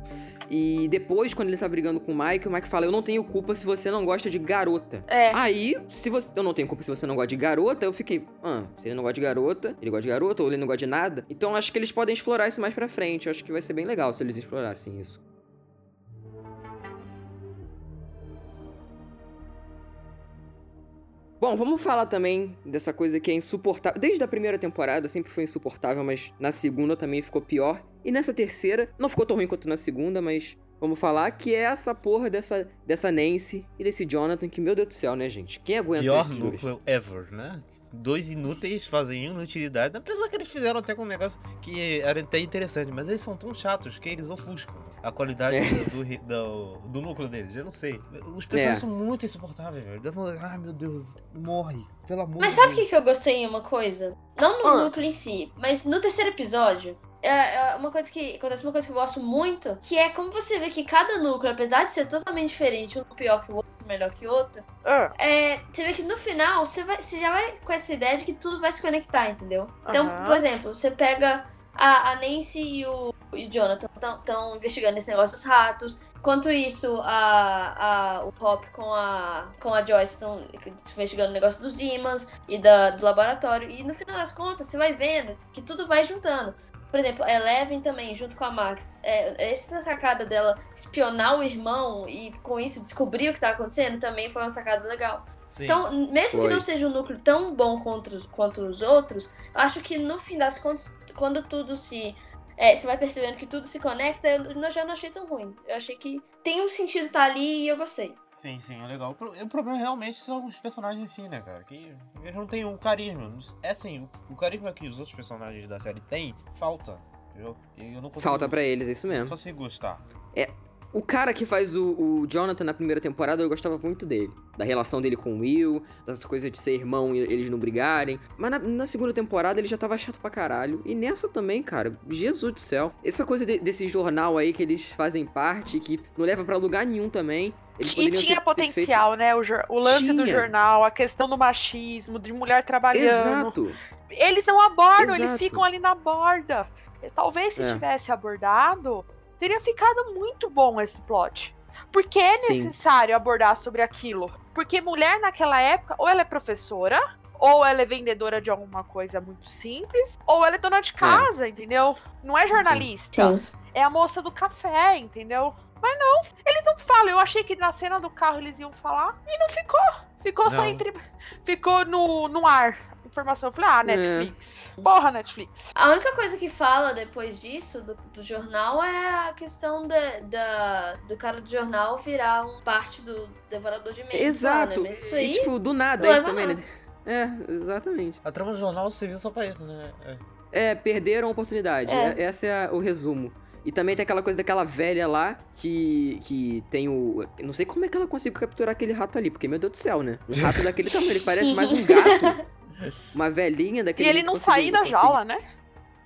E depois, quando ele tá brigando com o Mike, o Mike fala, eu não tenho culpa se você não gosta de garota. É. Aí, se você. Eu não tenho culpa se você não gosta de garota, eu fiquei. Ah, se ele não gosta de garota, ele gosta de garota, ou ele não gosta de nada. Então acho que eles podem explorar isso mais pra frente. Eu acho que vai ser bem legal se eles explorassem isso. Bom, vamos falar também dessa coisa que é insuportável. Desde a primeira temporada sempre foi insuportável, mas na segunda também ficou pior. E nessa terceira, não ficou tão ruim quanto na segunda, mas vamos falar que é essa porra dessa, dessa Nancy e desse Jonathan, que, meu Deus do céu, né, gente? Quem aguenta Pior esses dois? núcleo ever, né? Dois inúteis fazem inutilidade. Apesar que eles fizeram até com um negócio que era até interessante, mas eles são tão chatos que eles ofuscam a qualidade É. do, do, do- do núcleo deles. Eu não sei. Os personagens É. são muito insuportáveis, velho. Dá vontade- Ai, meu Deus, morre. Pelo amor Mas sabe o que, que eu gostei em uma coisa? Não no Ah. núcleo em si, mas no terceiro episódio. É é uma coisa que acontece uma coisa que eu gosto muito, que é como você vê que cada núcleo, apesar de ser totalmente diferente, um pior que o outro, melhor que o outro, Ah, é, você vê que no final você, vai, você já vai com essa ideia de que tudo vai se conectar, entendeu? Então, por exemplo, você pega a, a Nancy e o, e o Jonathan estão investigando esse negócio dos ratos. Enquanto isso, a, a, o Hop com a, com a Joyce estão investigando o negócio dos ímãs e da, do laboratório. E no final das contas, você vai vendo que tudo vai juntando. Por exemplo, a Eleven também, junto com a Max. É, essa sacada dela espionar o irmão e com isso descobrir o que tá acontecendo também foi uma sacada legal. Sim. Então, mesmo Foi. que não seja um núcleo tão bom quanto os, quanto os outros, eu acho que no fim das contas, quando tudo se. É, você vai percebendo que tudo se conecta, eu não- já não achei tão ruim. Eu achei que tem um sentido estar ali e eu gostei. Sim, sim, é legal. O pro- O problema realmente são os personagens em si, né, cara? Que eles não têm um carisma. É assim, o, o carisma que os outros personagens da série têm, falta. Entendeu? E eu não consigo. Falta pra eles, é isso Não mesmo. consigo gostar. O cara que faz o, o Jonathan na primeira temporada, eu gostava muito dele. Da relação dele com o Will, das coisas de ser irmão e eles não brigarem. Mas na, na segunda temporada ele já tava chato pra caralho. E nessa também, cara, Jesus do céu. Essa coisa de- desse jornal aí que eles fazem parte, que não leva pra lugar nenhum também. Eles E tinha ter- ter potencial, né? O, o lance do Tinha. jornal, a questão do machismo, de mulher feito- trabalhando. Exato. Eles não abordam, eles Exato. ficam ali na borda. Talvez se É. tivesse abordado, teria ficado muito bom esse plot. Porque é Sim. necessário abordar sobre aquilo. Porque mulher naquela época, ou ela é professora, ou ela é vendedora de alguma coisa muito simples, ou ela é dona de casa, entendeu? Não é jornalista. Sim. É a moça do café, entendeu? Mas não, eles não falam. Eu achei que na cena do carro eles iam falar e não ficou. Ficou só Não. entre. Ficou no, no ar. Informação. Eu falei, ah, É. Netflix. Porra, Netflix. A única coisa que fala depois disso, do, do jornal, é a questão da, da- do cara do jornal virar um parte do devorador de mentes. lá, Exato. Né? Isso E aí. tipo, do nada não isso também, né? É, exatamente. A trama do jornal serviu só pra isso, né? É. É, perderam a oportunidade. É. É- Esse é o resumo. E também tem aquela coisa daquela velha lá que, que tem o. Não sei como é que ela conseguiu capturar aquele rato ali, porque, meu Deus do céu, né? Um rato daquele tamanho, ele parece mais um gato. Uma velhinha E daquele ele jeito não sair da conseguiu- jaula, né?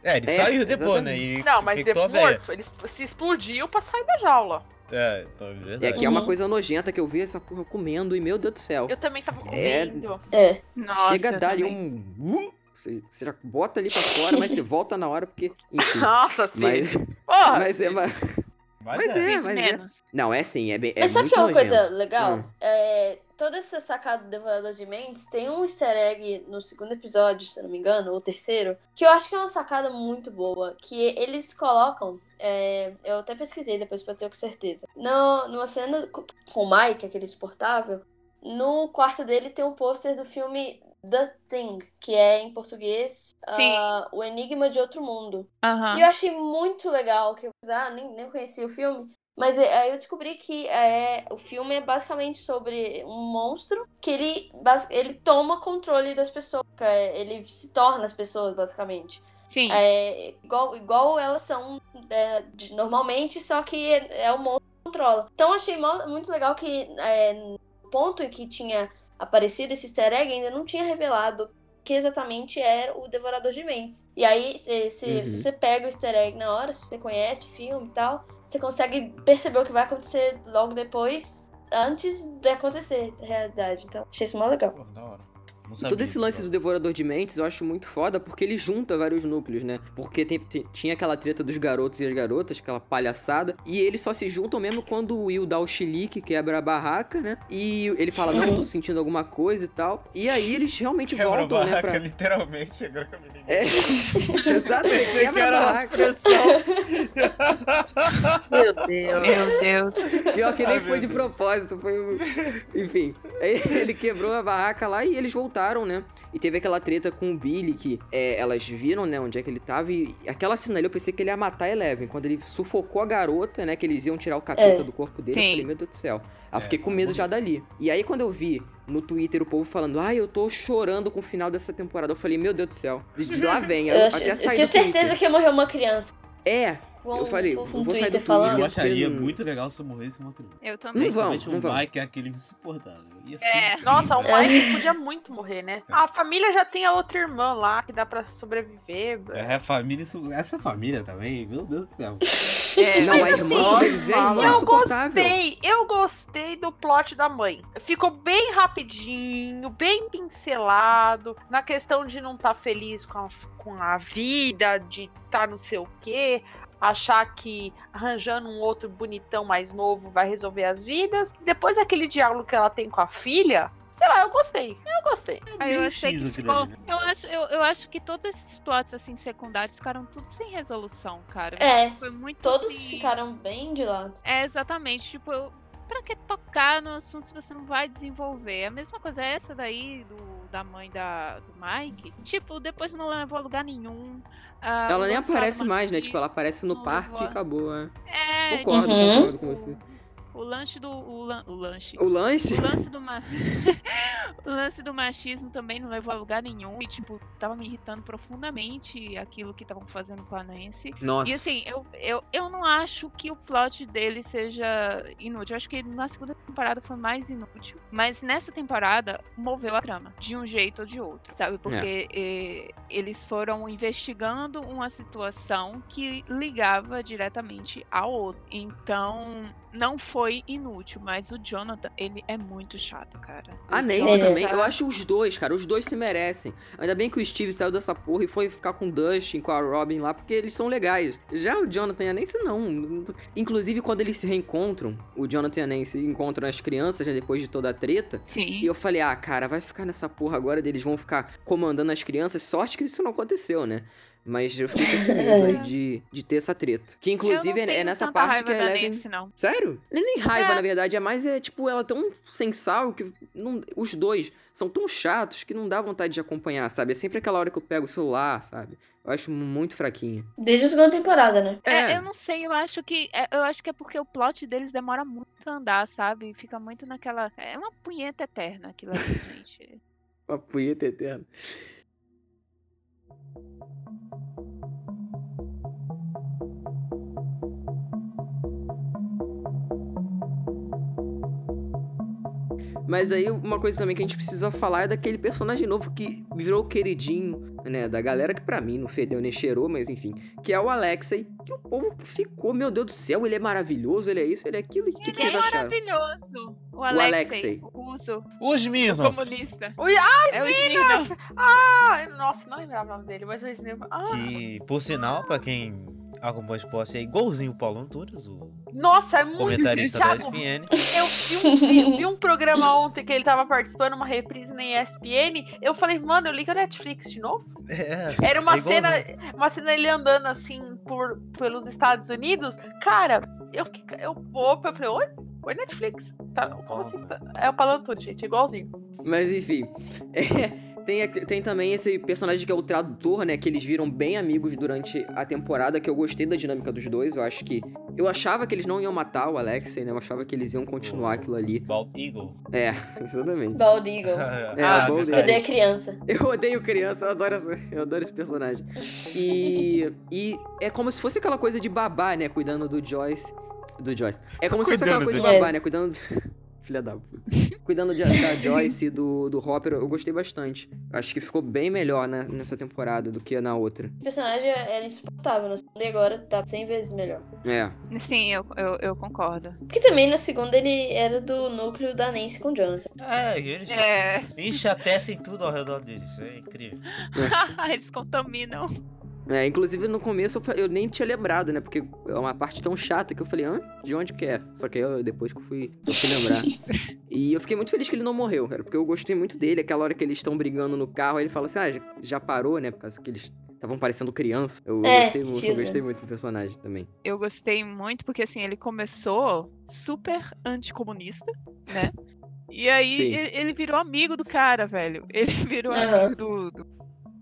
É, ele É, saiu depois, né? E Não, mas depois. Ele se explodiu pra sair da jaula. É, então é verdade. É que é uma Uhum. coisa nojenta que eu vi essa porra comendo e, meu Deus do céu. Eu também tava É. comendo. É. Nossa, Chega a dar ali um. uh, Você, você já bota ali pra fora, mas você volta na hora porque. Enfim. Nossa, sim. Mas, Porra. mas é. Mas, Mas, mas é. é, mas é. menos. Não, é sim, é bem. É Mas sabe que é uma nojento. coisa legal? Hum. É, toda essa sacada do Devorador de Mentes tem um easter egg no segundo episódio, se eu não me engano, ou terceiro, que eu acho que é uma sacada muito boa. Que eles colocam. é, eu até pesquisei depois pra ter certeza. No, numa cena co- com o Mike, aquele insuportável, no quarto dele tem um pôster do filme The Thing, que é em português ah, O Enigma de Outro Mundo. E eu achei muito legal que eu ah, nem, nem conhecia o filme. Mas é, aí eu descobri que é, o filme é basicamente sobre um monstro que ele, ele toma controle das pessoas. que é, Ele se torna as pessoas, basicamente. Sim. É, igual, igual elas são é, de- normalmente, só que é, é o monstro que controla. Então eu achei muito legal que é, no ponto em que tinha aparecido esse easter egg ainda não tinha revelado que exatamente era o Devorador de Mentes. E aí, se, se, Uhum. se você pega o easter egg na hora, se você conhece o filme e tal, você consegue perceber o que vai acontecer logo depois, antes de acontecer, na realidade. Então, achei isso mó legal. Pô, da hora. Não E sabia todo esse lance ó. do Devorador de Mentes eu acho muito foda porque ele junta vários núcleos, né? Porque tem- tem- tinha aquela treta dos garotos e as garotas, aquela palhaçada, e eles só se juntam mesmo quando o Will dá o chilique, quebra a barraca, né? E ele fala, não, eu tô sentindo alguma coisa e tal. E aí eles realmente Quebra a voltam, né? barraca, Pra... literalmente, agora que eu me liguei. É, exatamente. Pensei que quebra a era barraca. expressão. Meu Deus. Meu Deus. Pior que nem Ai, foi de Deus. propósito, foi. Enfim. Aí ele quebrou a barraca lá e eles voltaram, né? E teve aquela treta com o Billy que é, elas viram, né, onde é que ele tava. E aquela cena ali eu pensei que ele ia matar a Eleven. Quando ele sufocou a garota, né? Que eles iam tirar o capeta É. do corpo dele. Sim. Eu falei, meu Deus do céu. Aí eu É, fiquei com medo morreu. já dali. E aí quando eu vi no Twitter o povo falando, ai, eu tô chorando com o final dessa temporada. Eu falei, meu Deus do céu. De lá vem. Eu, Eu, até eu saí tinha do Twitter. certeza que ia morrer uma criança. É, Com, Eu eu um vou sair do falando. Eu acharia Porque- muito legal se eu morresse uma criança. Eu também. Não vão, não o vão. Mike é aquele insuportável. É. Nossa, o É. Mike podia muito morrer, né? A família já tem a outra irmã lá que dá pra sobreviver. É, a família, essa família também, meu Deus do céu. É, Não, a Mas irmã assim, sobreviver, a irmã é Eu gostei, eu gostei do plot da mãe. Ficou bem rapidinho, bem pincelado, na questão de não estar feliz com a, com a vida, de estar não sei o quê, achar que arranjando um outro bonitão mais novo vai resolver as vidas. Depois daquele diálogo que ela tem com a filha, sei lá, eu gostei, eu gostei. Aí eu Meio achei que ficou. Eu acho, eu, eu acho que todos esses plots assim secundários ficaram tudo sem resolução, cara. É, Foi muito todos assim- ficaram bem de lado. É, exatamente. Tipo, eu, pra que tocar no assunto se você não vai desenvolver? A mesma coisa é essa daí do, da mãe da, do Mike. Tipo, depois não levou a lugar nenhum. Ah, Ela nem aparece mais, né? Tipo, ela aparece no parque e acabou, é. É, Concordo, Uhum. concordo com você. O lanche do. O, lan- o lanche. O lanche? O lance do ma... o lance do machismo também não levou a lugar nenhum. E, tipo, tava me irritando profundamente aquilo que estavam fazendo com a Nancy. Nossa. E assim, eu, eu, eu não acho que o plot dele seja inútil. Eu acho que na segunda temporada foi mais inútil. Mas nessa temporada moveu a trama, de um jeito ou de outro, sabe? Porque eh, eles foram investigando uma situação que ligava diretamente ao outro. Então, não foi inútil, mas o Jonathan, ele é muito chato, cara. A O Nancy É. Jonathan- também, eu acho os dois, cara, os dois se merecem. Ainda bem que o Steve saiu dessa porra e foi ficar com o Dustin, com a Robin lá, porque eles são legais. Já o Jonathan e a Nancy não. Inclusive, quando eles se reencontram, o Jonathan e a Nancy encontram as crianças, né, depois de toda a treta. Sim. E eu falei, ah, cara, vai ficar nessa porra agora deles vão ficar comandando as crianças. Sorte que isso não aconteceu, né? Mas eu fiquei com esse medo aí de, de ter essa treta. Que inclusive eu não é, é nessa tanta parte raiva que a da Eleven. Nancy, não. Sério? Não é nem raiva, É. na verdade, é mais é tipo, ela tão sem sal que não- os dois são tão chatos que não dá vontade de acompanhar, sabe? É sempre aquela hora que eu pego o celular, sabe? Eu acho muito fraquinha. Desde a segunda temporada, né? É, É. eu não sei, eu acho que é, eu acho que é porque o plot deles demora muito a andar, sabe? Fica muito naquela, é uma punheta eterna aquilo ali, gente. Uma punheta eterna. Thank you. Mas aí uma coisa também que a gente precisa falar é daquele personagem novo que virou o queridinho, né, da galera que pra mim não fedeu nem cheirou, mas enfim, que é o Alexei, que o povo ficou, meu Deus do céu, ele é maravilhoso, ele é isso, ele é aquilo, o que, que Ele é vocês acharam? maravilhoso. O Alexei. Alexei, o russo, Os o Mirnoff, comunista. Ui, É o Smirnoff. Ah, nossa, não lembrava o nome dele, mas o Snape. Ah, que, por sinal, pra quem acompanha o esporte, é igualzinho o Paulo Antunes, o nossa, é muito comentarista da ESPN. Eu vi um, vi- vi um programa ontem que ele tava participando, uma reprise na ESPN. Eu falei, mano, eu ligo a Netflix de novo. É, Era uma é cena, uma cena ele andando assim por, pelos Estados Unidos. Cara, eu fiquei- eu opa, eu falei, oi? Oi, Netflix. Tá, como assim? tá? É o Palantudo, gente, igualzinho. Mas enfim, é, Tem, tem também esse personagem que é o tradutor, né? Que eles viram bem amigos durante a temporada, que eu gostei da dinâmica dos dois. Eu acho que. Eu achava que eles não iam matar o Alexei, né? Eu achava que eles iam continuar aquilo ali. Bald Eagle. É, exatamente. Bald Eagle. É, Ah, Bald detalhe. Cadê a criança? Eu odeio criança, eu adoro, essa- eu adoro esse personagem. E, e é como se fosse aquela coisa de babá, né? Cuidando do Joyce. Do Joyce. É como se fosse aquela Cuidando coisa de do babá, Joyce. né? Cuidando. Filha da puta. Cuidando de- da Joyce e do, do Hopper, eu gostei bastante. Acho que ficou bem melhor né, nessa temporada do que na outra. Esse personagem era insuportável na segunda e agora tá 100 vezes melhor. É. Sim, eu, eu, eu concordo. Porque também na segunda ele era do núcleo da Nancy com o Jonathan. É, e eles É. enxatecem tudo ao redor deles. É incrível. Eles contaminam. É, inclusive no começo eu, eu nem tinha lembrado, né? Porque é uma parte tão chata que eu falei, hã? De onde que é? Só que aí eu, depois que eu fui, eu fui lembrar. e eu fiquei muito feliz que ele não morreu, cara, porque eu gostei muito dele. Aquela hora que eles estão brigando no carro, aí ele fala assim, ah, já, já parou, né? Por causa que eles estavam parecendo criança. Eu, É, gostei muito, eu gostei muito do personagem também. Eu gostei muito porque, assim, ele começou super anticomunista, né? E aí Sim. ele, virou amigo do cara, velho. Ele virou Aham. amigo do, do,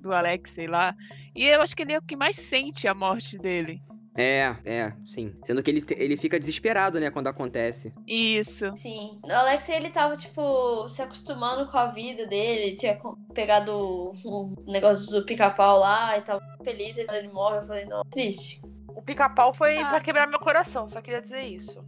do Alex, sei lá. E eu acho que ele é o que mais sente a morte dele. É, é, sim. Sendo que ele, ele fica desesperado, né, quando acontece. Isso. Sim. O Alex, ele tava, tipo, se acostumando com a vida dele. Tinha pegado o o negócio do pica-pau lá e tava feliz. E quando ele morre, eu falei, não, triste. O pica-pau foi Ah. pra quebrar meu coração, só queria dizer isso.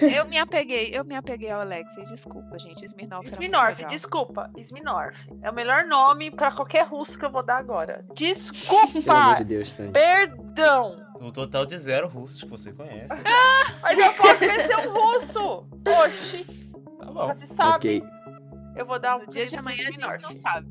Eu me apeguei, eu me apeguei ao Alex. e Desculpa, gente. Smirnoff legal. desculpa. Smirnorf. É o melhor nome pra qualquer russo que eu vou dar agora. Pelo amor Desculpa! de Deus, Tânia. Perdão! O total de zero russos que você conhece. Mas eu posso vencer um russo! Oxi! Tá bom. Você sabe, Ok. eu vou dar um No dia de amanhã a gente Smirnorf. não sabe.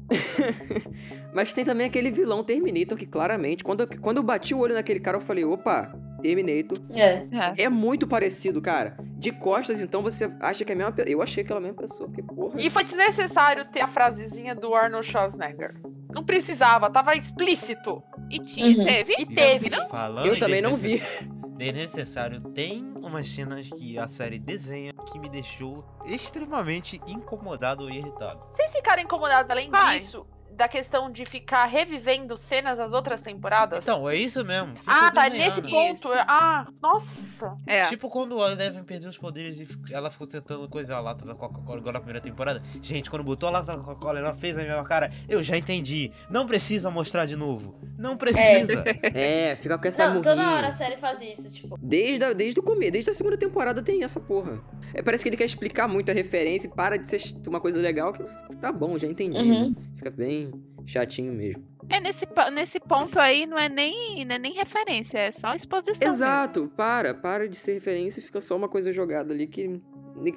Mas tem também aquele vilão Terminator que claramente, quando eu, quando eu bati o olho naquele cara, eu falei, opa, Terminator. É. É. É muito parecido, cara. De costas, então, você acha que é a mesma pessoa. Eu achei aquela mesma pessoa, porque porra. E foi desnecessário ter a frasezinha do Arnold Schwarzenegger. Não precisava, tava explícito. E tinha, Uhum. teve? E teve. Falando Eu também não vi. desnecess- Desnecessário, tem umas cenas que a série desenha que me deixou extremamente incomodado e irritado. Vocês ficaram incomodados além Vai. disso? Da questão de ficar revivendo cenas das outras temporadas? Então, é isso mesmo. ficou ah, tá nesse ponto. Ah, nossa. É. Tipo quando a Eleven perdeu os poderes e ela ficou tentando coisar a lata da Coca-Cola igual na primeira temporada. Gente, quando botou a lata da Coca-Cola, ela fez a mesma cara. Eu já entendi. Não precisa mostrar de novo. Não precisa. É, fica com essa Não, toda murrinha. hora a série faz isso, tipo. Desde, a, desde o começo, desde a segunda temporada tem essa porra. É, parece que ele quer explicar muito a referência e para de ser uma coisa legal que você, tá bom, já entendi. Uhum. Fica bem chatinho mesmo. É nesse, nesse ponto aí não é nem, não é nem referência, é só exposição. Exato, para, para de ser referência e fica só uma coisa jogada ali que.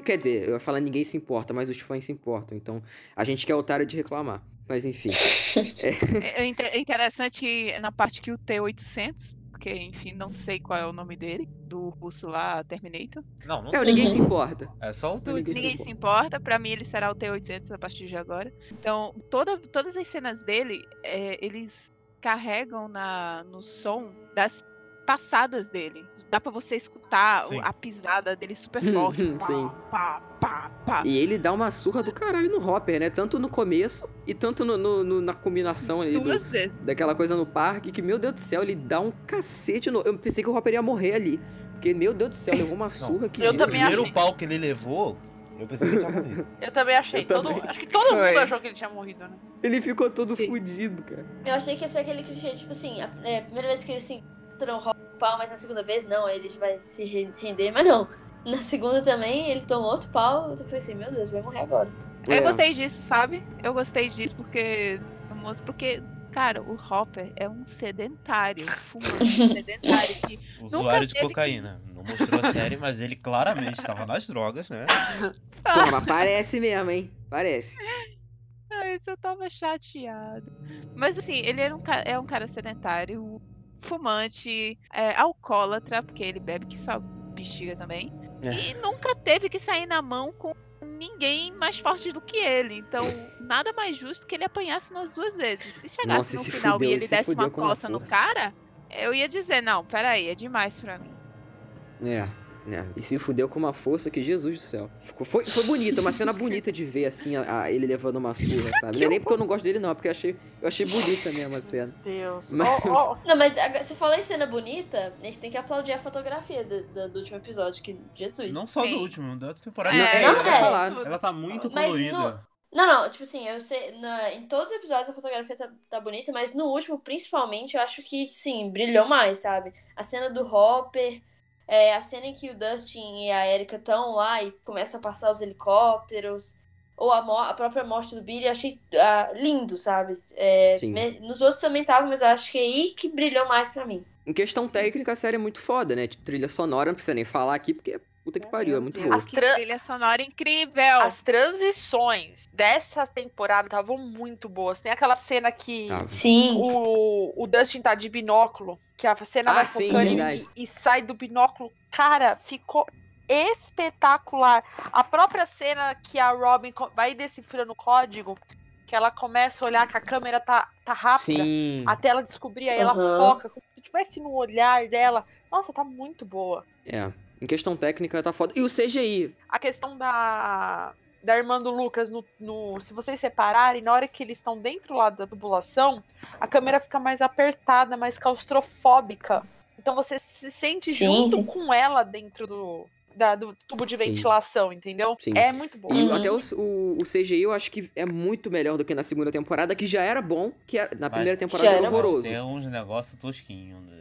Quer dizer, eu ia falar ninguém se importa, mas os fãs se importam. Então, a gente que é otário de reclamar. Mas enfim. mesmo. É é inte- é interessante na parte que o T-800, porque enfim, não sei qual é o nome dele, do russo lá, Terminator. Não, não É, tem. ninguém se importa. É só o teu Ninguém se Ninguém se importa, pra mim ele será o T-800 a partir de agora. Então, toda, todas as cenas dele, é, eles carregam na, no som das passadas dele. Dá pra você escutar Sim. a pisada dele super forte. pá, Sim. Pá, pá, pá. E ele dá uma surra do caralho no Hopper, né? Tanto no começo e tanto no, no- no- na combinação ali do, Duas vezes. daquela coisa no parque, que, meu Deus do céu, ele dá um cacete no. Eu pensei que o Hopper ia morrer ali. Porque, meu Deus do céu, levou uma surra que. eu Jesus. O também primeiro achei. pau que ele levou, eu pensei que ele tinha morrido. Eu também achei. Eu todo- também. Acho que todo Foi. mundo achou que ele tinha morrido, né? Ele ficou todo Sim. fudido, cara. Eu achei que ia ser aquele clichê, tipo assim, a, é, a primeira vez que ele se encontrou o pau, mas na segunda vez não, ele vai se re- render, mas não. Na segunda também ele tomou outro pau, eu falei assim, meu Deus, vai morrer agora. Eu É. gostei disso, sabe? Eu gostei disso porque. moço, Porque, cara, o Hopper é um sedentário, fumante sedentário que Usuário de teve que- cocaína. Não mostrou a série, mas ele claramente estava nas drogas, né? Pô, mas parece mesmo, hein? Parece. Isso eu tava chateado. Mas assim, ele era um, é um cara sedentário, fumante, é, alcoólatra, porque ele bebe que só bexiga também. É. E nunca teve que sair na mão com ninguém mais forte do que ele. Então, nada mais justo que ele apanhasse nas duas vezes. Se chegasse Nossa, no se final fudeu, e ele se desse uma coça no cara, eu ia dizer, não, peraí, é demais pra mim. É. É, e se fudeu com uma força que Jesus do céu. Ficou, foi, foi bonito, uma cena bonita de ver, assim, a, a- ele levando uma surra, sabe? Não é nem porque eu não gosto dele, não, é porque eu achei, eu achei bonita mesmo a cena. Deus. Mas- Ó, ó, Não, mas você falou em cena bonita, a gente tem que aplaudir a fotografia do, do- do último episódio, que Jesus. Não só Sim. do último, da temporada. Não, É, é, não, isso que eu ia é. falar. Ela tá muito Mas colorida. Não, não, tipo assim, eu sei, na- em todos os episódios a fotografia tá, tá bonita, mas no último, principalmente, eu acho que, sim, brilhou mais, sabe? A cena do Hopper, é, a cena em que o Dustin e a Erika estão lá e começam a passar os helicópteros, ou a, a própria morte do Billy, eu achei ah, lindo, sabe? É, nos outros também tava, mas eu acho que é aí que brilhou mais pra mim. Em questão técnica, a série é muito foda, né? Trilha sonora, não precisa nem falar aqui, porque puta que pariu, é muito Deus. boa. As Que tra- trilha sonora incrível. As transições dessa temporada estavam muito boas. Tem aquela cena que Tá. Sim. o, o Dustin tá de binóculo, que a cena Ah, vai sim, focando e, e sai do binóculo. Cara, ficou espetacular. A própria cena que a Robin vai decifrando o código, que ela começa a olhar que a câmera tá, tá rápida, Sim. até ela descobrir, aí ela Aham. foca, como se tivesse no olhar dela. Nossa, tá muito boa. É. Em questão técnica, tá foda. E o CGI? A questão da, da irmã do Lucas, no, no- se vocês separarem, na hora que eles estão dentro lá da tubulação, a câmera fica mais apertada, mais claustrofóbica. Então você se sente Sim, junto sim. com ela dentro do, da- do tubo de Sim. ventilação, entendeu? Sim. É muito bom. E Uhum. até o, o, o CGI eu acho que é muito melhor do que na segunda temporada, que já era bom, que era- na Mas primeira temporada era horroroso. Tem uns negócios tosquinhos. né?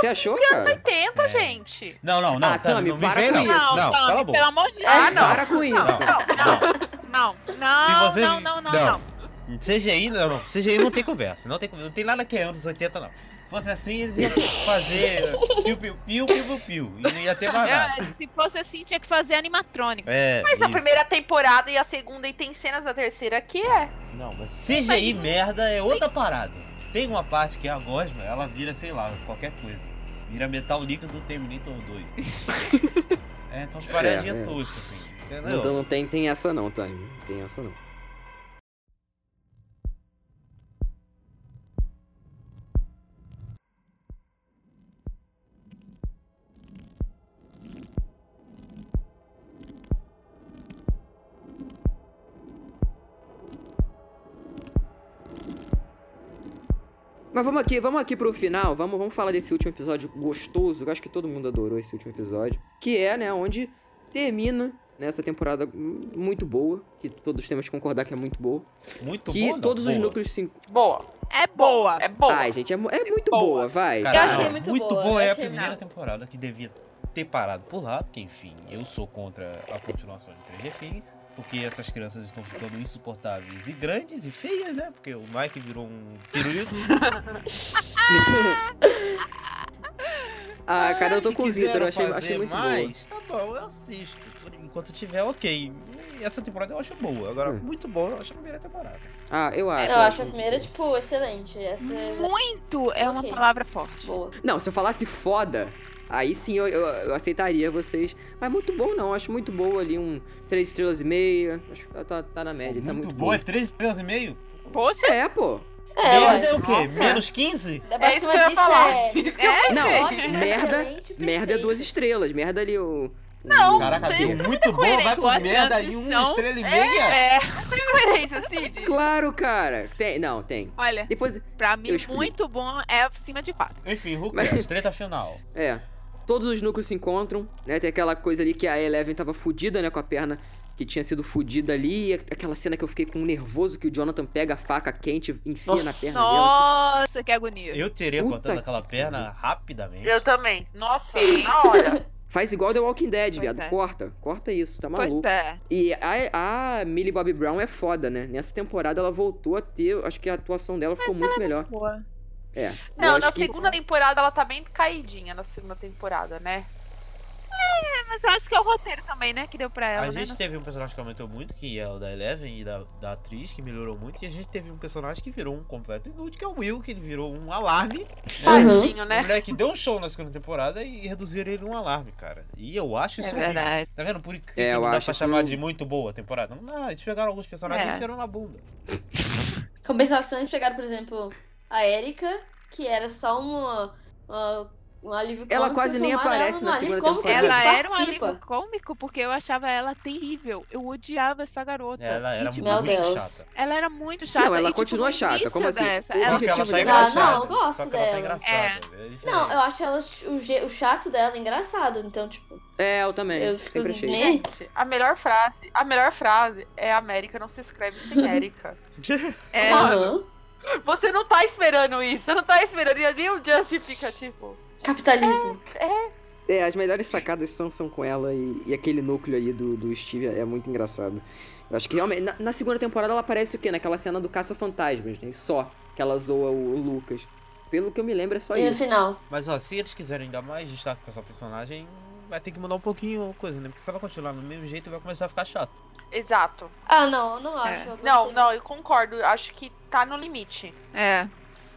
Você achou, cara? 80, É. gente. Não, não, não. Ah, Tami, Tami, não me para vem, com não. isso. Não, Não, Tami, pelo amor de Deus. Ah, não. Para com isso. Não, Se não, você- não, não, não, não. CGI, não, não. CGI não tem conversa. Não tem, conversa. não tem nada que é anos 80, não. Se fosse assim, eles iam fazer piu, piu, piu, piu, piu. E não ia ter mais nada. Eu- se fosse assim, tinha que fazer animatrônico. É, Mas a isso. primeira temporada e a segunda, e tem cenas da terceira que é. Não, mas CGI merda é outra parada. Tem uma parte que é a Gosma, ela vira, sei lá, qualquer coisa. Vira metal líquido do Terminator 2. é, então as paradinhas É, é. toscas, assim. Entendeu? Então não tem, tem essa não, Tami. Não tem essa não. Mas vamos aqui, vamos aqui pro final, vamos, vamos falar desse último episódio gostoso, que eu acho que todo mundo adorou esse último episódio, que é, né, onde termina nessa temporada muito boa, que todos temos que concordar que é muito boa, Muito que bom, não, todos os boa. núcleos se... Boa. É boa. É boa. Ai, gente, é, mu- é muito boa. boa, vai. Cara, Eu achei muito muito boa, boa é a primeira temporada que devia ter parado por lá, porque enfim, eu sou contra a continuação de Stranger Things, porque essas crianças estão ficando insuportáveis e grandes e feias, né? Porque o Mike virou um pirulito. Ah, cara, eu tô com o Vitor, eu achei, achei muito boa. mais, tá bom, eu assisto. Enquanto tiver, ok. E essa temporada eu acho boa. Agora, Hum. muito boa, eu acho a primeira temporada. Ah, eu acho. Eu acho a primeira, tipo, excelente. Essa é Muito é uma Ok. palavra forte. boa. Não, se eu falasse foda, aí sim eu, eu, eu aceitaria vocês. Mas muito bom não, acho muito boa ali, um 3 estrelas e meia. Acho que tá, tá, tá na média, tá muito, muito boa, é boa. 3 estrelas e meio? Poxa, É, pô. É, Merda é o quê? Nossa. Menos 15? Dá pra É isso que eu ia falar. é. Não, Ótimo, merda, merda é duas estrelas. Merda ali o. Não, Caraca, deu muito bom, vai a merda e uma estrela e meia? é. Tem coerência, Cid? Claro, cara. Tem, não, tem. Olha, Depois, pra mim, muito bom é acima de 4. Enfim, who Mas- cares? Treta final. é. Todos os núcleos se encontram, né? Tem aquela coisa ali que a Eleven tava fudida, né? Com a perna que tinha sido fudida ali. e Aquela cena que eu fiquei com um nervoso que o Jonathan pega a faca quente e enfia na Nossa. perna dela. Nossa, que agonia. Eu teria Puta cortado que aquela perna rapidamente. Eu também. Nossa, na hora. Faz igual The Walking Dead, Pois viado. é. Corta. Corta isso, tá Pois maluco. é. E a, a Millie Bobby Brown é foda, né? Nessa temporada ela voltou a ter. Acho que a atuação dela ficou muito melhor. Boa. É. Não, na que- segunda temporada ela tá bem caidinha na segunda temporada, né? É, mas eu acho que é o roteiro também, né? Que deu pra ela, A né? gente teve um personagem que aumentou muito, que é o da Eleven e da, da atriz, que melhorou muito. E a gente teve um personagem que virou um completo inútil, que é o Will, que ele virou um alarme. Né? Tadinho, O né? moleque deu um show na segunda temporada e reduziram ele num alarme, cara. E eu acho É isso horrível. verdade. Tá vendo? Por que, É, que não dá pra chamar de muito boa a temporada? Não dá, eles pegaram alguns personagens É. e enfiaram na bunda. Compensação, eles pegaram, por exemplo, a Erika, que era só uma, uma um alívio Ela cômico, quase nem aparece ela na segunda cômico, temporada. ela Ela era um alívio cômico porque eu achava ela terrível. Eu odiava essa garota. Ela E, era tipo, Meu muito Deus. chata. Ela era muito chata. Não, ela e, tipo, continua chata, como assim? Dessa, ela- Só que ela tá dela- Ah, engraçada. não, eu gosto Só que ela tá dela. engraçada. É diferente. Não, eu acho ela, o, o chato dela engraçado, então, tipo, É, eu também. eu Sempre achei. Gente, a melhor frase, a melhor frase é América não se escreve sem Érica. É, Aham. Você não tá esperando isso, você não tá esperando e nem o Justin fica tipo. Capitalismo. É, as melhores sacadas são, são com ela e, e aquele núcleo aí do, do Steve é muito engraçado. Eu acho que realmente. Na, na segunda temporada ela aparece o quê? Naquela cena do Caça-Fantasmas, né? Só que ela zoa o, o Lucas. Pelo que eu me lembro, é só E no isso. final. Mas ó, se eles quiserem dar mais destaque pra essa personagem, vai ter que mudar um pouquinho a coisa, né? Porque se ela continuar no mesmo jeito, vai começar a ficar chato. Exato. Ah, não, eu não acho. É. eu. Não, não, eu concordo. eu Acho que tá no limite. é.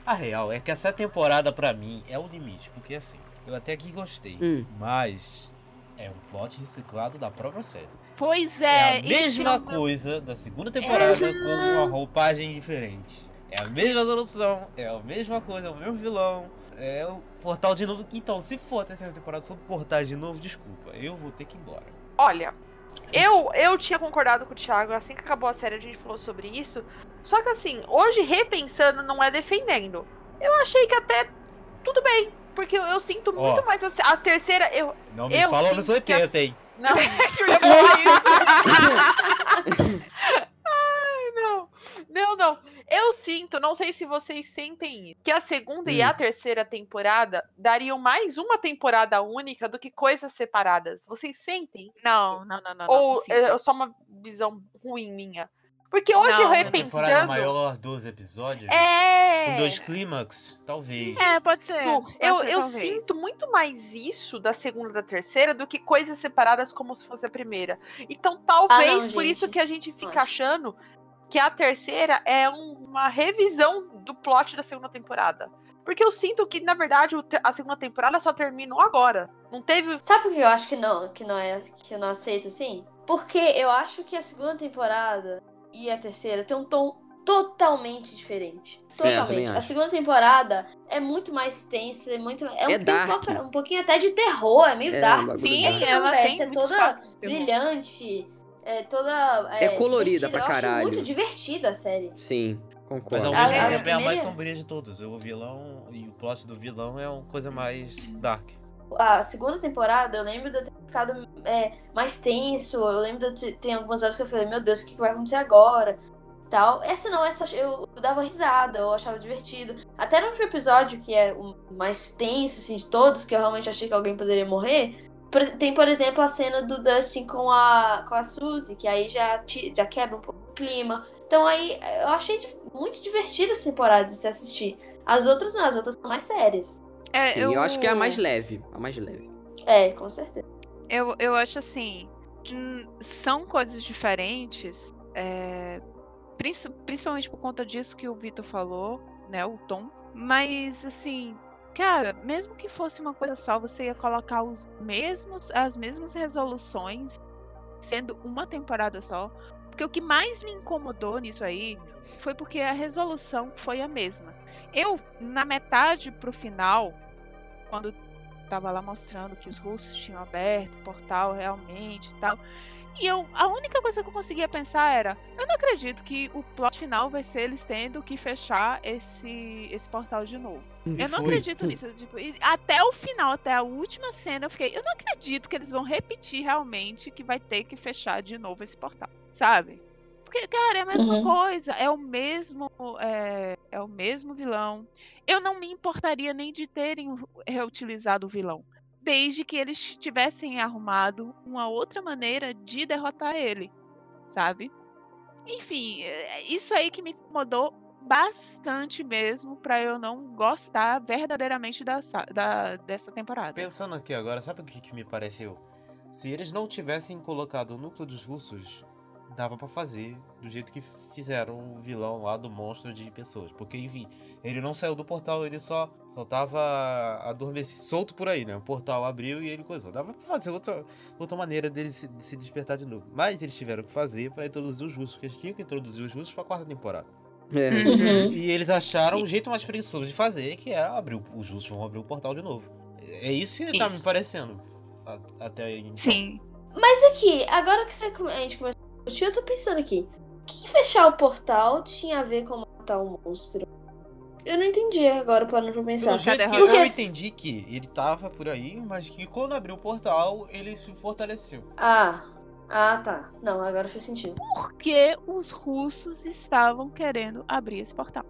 A real é que essa temporada, pra mim, é o limite. Porque assim, eu até que gostei. Hum. Mas é um plot reciclado da própria série. Pois É, é. a mesma é coisa da segunda temporada com uma roupagem diferente. É a mesma solução, é a mesma coisa, é o mesmo vilão. É o portal de novo. Então, se for a terceira temporada sobre portal de novo, desculpa, eu vou ter que ir embora. Olha, eu, eu tinha concordado com o Thiago, assim que acabou a série a gente falou sobre isso. Só que assim, hoje repensando não é defendendo. Eu achei que até tudo bem. Porque eu, eu sinto Ó. muito mais a, a terceira. Eu, Não me Eu fala anos sinto que a- 80, hein? não. eu ia falar isso. Ai, não. Não, não. Eu sinto, não sei se vocês sentem isso, que a segunda e Hum. a terceira temporada dariam mais uma temporada única do que coisas separadas. Vocês sentem? Não, não, não, não. Ou não, sinto. é só uma visão ruim minha? Porque hoje Não, Uma temporada repensando. maior, 12 episódios. É. Com dois clímax, talvez. É, pode ser. Tipo, pode eu, ser, eu talvez. sinto muito mais isso da segunda e da terceira do que coisas separadas como se fosse a primeira. Então, talvez Ah, não, por isso gente. que a gente fica Acho. achando que a terceira é um- uma revisão do plot da segunda temporada. Porque eu sinto que, na verdade, a segunda temporada só terminou agora. Não teve. Sabe por que eu acho que não, que não é, que eu não aceito assim? Porque eu acho que a segunda temporada e a terceira tem um tom totalmente diferente. É, Totalmente. a segunda temporada é muito mais tensa, é muito, é, um, É um um pouquinho até de terror, é meio É, dark. Sim, dark. Essa ela não, tem essa é muito toda brilhante, é toda É colorida divertida. pra Eu acho caralho. muito divertida a série. Sim, Mas concordo. ao A- mesmo a tempo é a primeira- mais sombria de todas. O vilão e o plot do vilão é uma coisa mais dark. a segunda temporada, eu lembro de eu ter ficado é, mais tenso. Eu lembro de eu ter, tem algumas horas que eu falei, meu Deus, o que vai acontecer agora? Tal. Essa não, essa eu, eu dava risada, eu achava divertido. Até no último episódio, que é o mais tenso, assim, de todos, que eu realmente achei que alguém poderia morrer. Por- Tem, por exemplo, a cena do Dustin com a, com a Suzy, que aí já, já quebra um pouco o clima. Então aí eu achei muito divertida essa temporada de se assistir. As outras não, as outras são mais sérias. É, Sim, eu... acho que é a mais leve. A mais leve. É, com certeza. Eu, eu acho assim são coisas diferentes, é, princi- principalmente por conta disso que o Vitor falou, né, o tom. Mas assim, cara, mesmo que fosse uma coisa só, você ia colocar os mesmos, as mesmas resoluções, sendo uma temporada só. Porque o que mais me incomodou nisso aí foi porque a resolução foi a mesma. Eu, na metade pro final, quando tava lá mostrando que os russos tinham aberto o portal realmente e tal. E eu, a única coisa que eu conseguia pensar era, eu não acredito que o plot final vai ser eles tendo que fechar esse, esse portal de novo. Eu não foi. acredito nisso. Tipo, e até o final, até a última cena, eu fiquei, eu não acredito que eles vão repetir realmente que vai ter que fechar de novo esse portal, sabe? Porque, cara, é a mesma Uhum. coisa, é o mesmo, é, é o mesmo vilão. Eu não me importaria nem de terem reutilizado o vilão, desde que eles tivessem arrumado uma outra maneira de derrotar ele, sabe? Enfim, é isso aí que me incomodou bastante mesmo pra eu não gostar verdadeiramente da, da- dessa temporada. Pensando aqui agora, sabe o que, que me pareceu? Se eles não tivessem colocado o núcleo dos russos, dava pra fazer do jeito que fizeram o vilão lá do monstro de pessoas. Porque, enfim, ele não saiu do portal, ele só, só tava adormecido, solto por aí, né? O portal abriu e ele coisou. Dava pra fazer outra, outra maneira dele se, de se despertar de novo. Mas eles tiveram que fazer pra introduzir os russos, porque eles tinham que introduzir os russos pra quarta temporada. É. Uhum. E eles acharam o jeito mais preguiçoso de fazer, que era abrir o- os russos vão abrir o portal de novo. É isso que tá me Isso. parecendo. a- Até aí. então. Sim. Mas aqui, agora que você, a gente começou a discutir, eu tô pensando aqui. O que, que fechar o portal tinha a ver com matar um monstro? Eu não entendi agora, parando pra pensar. Pelo jeito que eu entendi que ele tava por aí, mas que quando abriu o portal, ele se fortaleceu. Ah, ah, tá. Não, agora faz sentido. Porque os russos estavam querendo abrir esse portal.